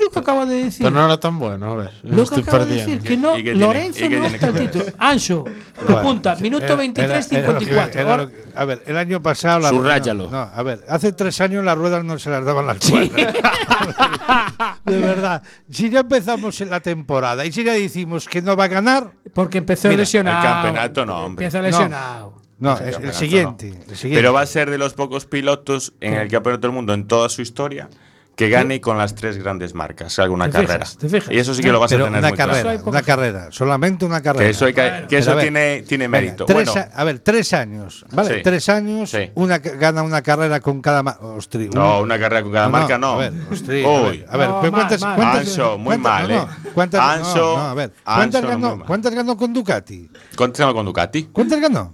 [SPEAKER 1] Lo que acaba de decir.
[SPEAKER 4] Pero no era tan bueno, a ver.
[SPEAKER 1] Lo que acaba de decir, que no,
[SPEAKER 7] ¿Y qué tiene-
[SPEAKER 1] Lorenzo no está el título. Ancho, apunta, minuto
[SPEAKER 3] Era-
[SPEAKER 1] 23,
[SPEAKER 3] era- era lo que-
[SPEAKER 1] 54.
[SPEAKER 3] era
[SPEAKER 1] Ahora-
[SPEAKER 3] lo que- a ver, el año pasado. la-
[SPEAKER 2] Subráyalo.
[SPEAKER 3] No, no, a ver, hace tres años las ruedas no se las daban las cuadras. De verdad. Si ya empezamos en la temporada y si ya decimos que no va a ganar.
[SPEAKER 1] Porque empezó
[SPEAKER 3] Mira,
[SPEAKER 1] lesionado.
[SPEAKER 7] el campeonato no, hombre.
[SPEAKER 1] Empieza lesionado.
[SPEAKER 3] No,
[SPEAKER 7] El
[SPEAKER 3] es el
[SPEAKER 7] campeonato
[SPEAKER 3] siguiente,
[SPEAKER 7] no.
[SPEAKER 3] el siguiente.
[SPEAKER 7] Pero va a ser de los pocos pilotos en el campeonato del mundo en toda su historia que gane con las tres grandes marcas alguna
[SPEAKER 1] ¿Te
[SPEAKER 7] carrera.
[SPEAKER 1] fijas? ¿Te fijas?
[SPEAKER 7] Y eso sí que lo vas
[SPEAKER 3] Pero
[SPEAKER 7] a tener
[SPEAKER 3] una
[SPEAKER 7] muy claro.
[SPEAKER 3] carrera,
[SPEAKER 1] poca
[SPEAKER 3] una carrera, solamente una carrera.
[SPEAKER 7] Que eso, hay que- que eso
[SPEAKER 3] ver,
[SPEAKER 7] tiene, tiene
[SPEAKER 3] venga,
[SPEAKER 7] mérito.
[SPEAKER 3] tres
[SPEAKER 7] bueno,
[SPEAKER 3] a, a ver, tres años, ¿vale?
[SPEAKER 7] Sí.
[SPEAKER 3] Tres años,
[SPEAKER 7] Sí.
[SPEAKER 3] una gana una carrera con cada ma- ostri,
[SPEAKER 7] no,
[SPEAKER 3] un-
[SPEAKER 7] una carrera con cada marca no.
[SPEAKER 3] A ver, ostri, a
[SPEAKER 7] Uy.
[SPEAKER 3] ver, a ver,
[SPEAKER 1] No,
[SPEAKER 3] pero
[SPEAKER 1] mal,
[SPEAKER 3] ¿cuántas,
[SPEAKER 1] mal.
[SPEAKER 3] cuántas-
[SPEAKER 7] Anso, muy
[SPEAKER 3] cuántas-
[SPEAKER 7] mal,
[SPEAKER 3] no, no,
[SPEAKER 7] ¿eh?
[SPEAKER 3] ¿Cuántas, no,
[SPEAKER 7] Anso-
[SPEAKER 3] no, a ver, ¿cuántas,
[SPEAKER 7] Anso,
[SPEAKER 3] ganó. ¿cuántas ganó con Ducati?
[SPEAKER 7] ¿Cuántas ganó con Ducati?
[SPEAKER 3] ¿Cuántas ganó?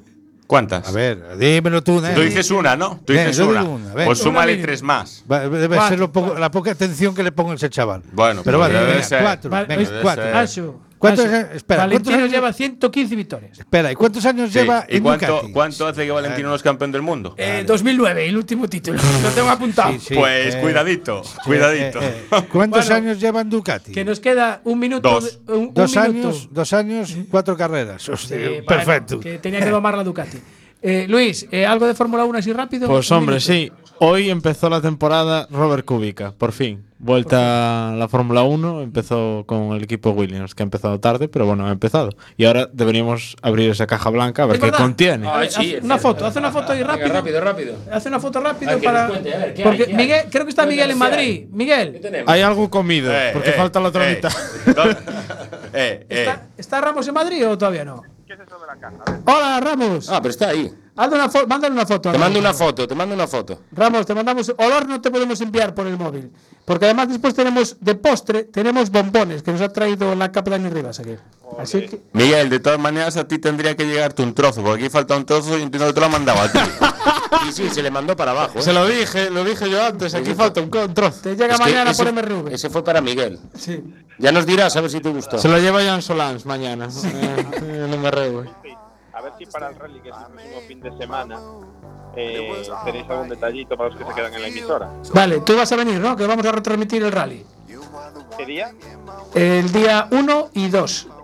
[SPEAKER 7] ¿Cuántas?
[SPEAKER 3] A ver, dímelo tú, ¿eh?
[SPEAKER 7] Tú dices una, ¿no? Tú dices una.
[SPEAKER 3] una.
[SPEAKER 7] Pues súmale tres más.
[SPEAKER 3] Va- Debe
[SPEAKER 1] Cuatro.
[SPEAKER 3] ser lo poco- la poca atención que le pongo a ese chaval.
[SPEAKER 7] Bueno,
[SPEAKER 3] pero
[SPEAKER 7] pues
[SPEAKER 3] vale,
[SPEAKER 7] debe
[SPEAKER 3] venga,
[SPEAKER 7] ser.
[SPEAKER 3] cuatro,
[SPEAKER 1] Vale,
[SPEAKER 3] venga,
[SPEAKER 1] debe
[SPEAKER 3] cuatro. ¿Cuántos,
[SPEAKER 1] Ah,
[SPEAKER 3] espera, ¿cuántos
[SPEAKER 1] Valentino
[SPEAKER 3] años,
[SPEAKER 1] lleva 115 victorias.
[SPEAKER 3] espera, ¿y cuántos años
[SPEAKER 7] Sí,
[SPEAKER 3] lleva
[SPEAKER 7] ¿Y
[SPEAKER 3] en
[SPEAKER 7] cuánto,
[SPEAKER 3] Ducati?
[SPEAKER 7] cuánto hace que Valentino no es campeón del mundo?
[SPEAKER 1] Eh, 2009, el último título. Lo tengo apuntado.
[SPEAKER 3] Sí, sí,
[SPEAKER 7] pues
[SPEAKER 3] eh,
[SPEAKER 7] cuidadito,
[SPEAKER 3] eh,
[SPEAKER 7] cuidadito.
[SPEAKER 3] eh, eh, ¿Cuántos
[SPEAKER 1] Bueno,
[SPEAKER 3] años lleva en Ducati?
[SPEAKER 1] Que nos queda un minuto.
[SPEAKER 7] Dos.
[SPEAKER 1] de- un, un
[SPEAKER 3] Dos
[SPEAKER 1] minuto.
[SPEAKER 3] años, dos años, cuatro carreras. Hostia,
[SPEAKER 1] bueno,
[SPEAKER 3] perfecto.
[SPEAKER 1] que tenía que domar la Ducati. Eh, Luis, eh, ¿algo de Fórmula 1 así rápido?
[SPEAKER 4] Pues hombre,
[SPEAKER 1] minuto.
[SPEAKER 4] sí. Hoy empezó la temporada Robert Kubica, por fin. Vuelta a la Fórmula 1, empezó con el equipo Williams, que ha empezado tarde, pero bueno, ha empezado. Y ahora deberíamos abrir esa caja blanca a ver
[SPEAKER 1] ¿Es
[SPEAKER 4] qué
[SPEAKER 1] verdad?
[SPEAKER 4] contiene.
[SPEAKER 2] Sí,
[SPEAKER 1] haz una foto, haz una foto ahí rápido.
[SPEAKER 2] rápido, rápido.
[SPEAKER 1] Haz una foto rápido
[SPEAKER 2] Hay que
[SPEAKER 1] para.
[SPEAKER 2] nos cuente, a ver, ¿qué hay?
[SPEAKER 1] porque
[SPEAKER 2] ¿Qué hay?
[SPEAKER 1] Miguel, creo que está Miguel en Madrid. Miguel?
[SPEAKER 4] Hay algo comido,
[SPEAKER 7] Eh,
[SPEAKER 4] porque
[SPEAKER 7] eh,
[SPEAKER 4] falta la otra
[SPEAKER 7] eh,
[SPEAKER 4] mitad.
[SPEAKER 7] eh, eh.
[SPEAKER 1] ¿está, está Ramos en Madrid o todavía no? Hola, Ramos.
[SPEAKER 2] Ah, pero está ahí.
[SPEAKER 1] Hazle una mándale una foto.
[SPEAKER 2] Te mando una foto, te mando una foto.
[SPEAKER 1] Ramos, te mandamos. Olor no te podemos enviar por el móvil. Porque además después tenemos de postre, tenemos bombones que nos ha traído la capa Dani Rivas aquí. Así que.
[SPEAKER 7] Miguel, de todas maneras a ti tendría que llegarte un trozo, porque aquí falta un trozo y entiendo que te lo mandaba a ti.
[SPEAKER 2] Y sí, se le mandó para abajo. ¿eh?
[SPEAKER 4] Se lo dije, lo dije yo antes, aquí falta un co- trozo.
[SPEAKER 1] Te llega
[SPEAKER 2] Es
[SPEAKER 1] mañana
[SPEAKER 2] ese,
[SPEAKER 1] por MRV.
[SPEAKER 2] ese fue para Miguel.
[SPEAKER 1] Sí.
[SPEAKER 2] Ya nos dirás a ver si te gustó.
[SPEAKER 4] Se lo lleva Jan Solans mañana. eh, en el MRV.
[SPEAKER 13] A ver si para el rally, que es el próximo fin de semana, eh, tenéis algún detallito para los que se quedan en la emisora.
[SPEAKER 1] Vale, tú vas a venir, ¿no? Que vamos a retransmitir el rally.
[SPEAKER 13] ¿Qué día?
[SPEAKER 1] El día 1 y 2
[SPEAKER 13] Correcto, y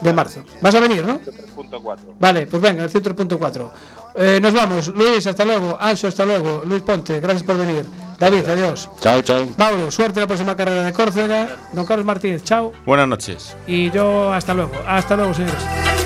[SPEAKER 1] de marzo. ¿Vas a venir, no?
[SPEAKER 13] 3.4.
[SPEAKER 1] Vale, pues venga, el 103.4. Eh, nos vamos. Luis, hasta luego. Ancho, hasta luego. Luis Ponte, gracias por venir. David, adiós.
[SPEAKER 2] Chao, chao.
[SPEAKER 1] Mauro, suerte en la próxima carrera de Córcega. Don Carlos Martínez, chao.
[SPEAKER 7] Buenas noches.
[SPEAKER 1] Y yo, hasta luego. Hasta luego, señores.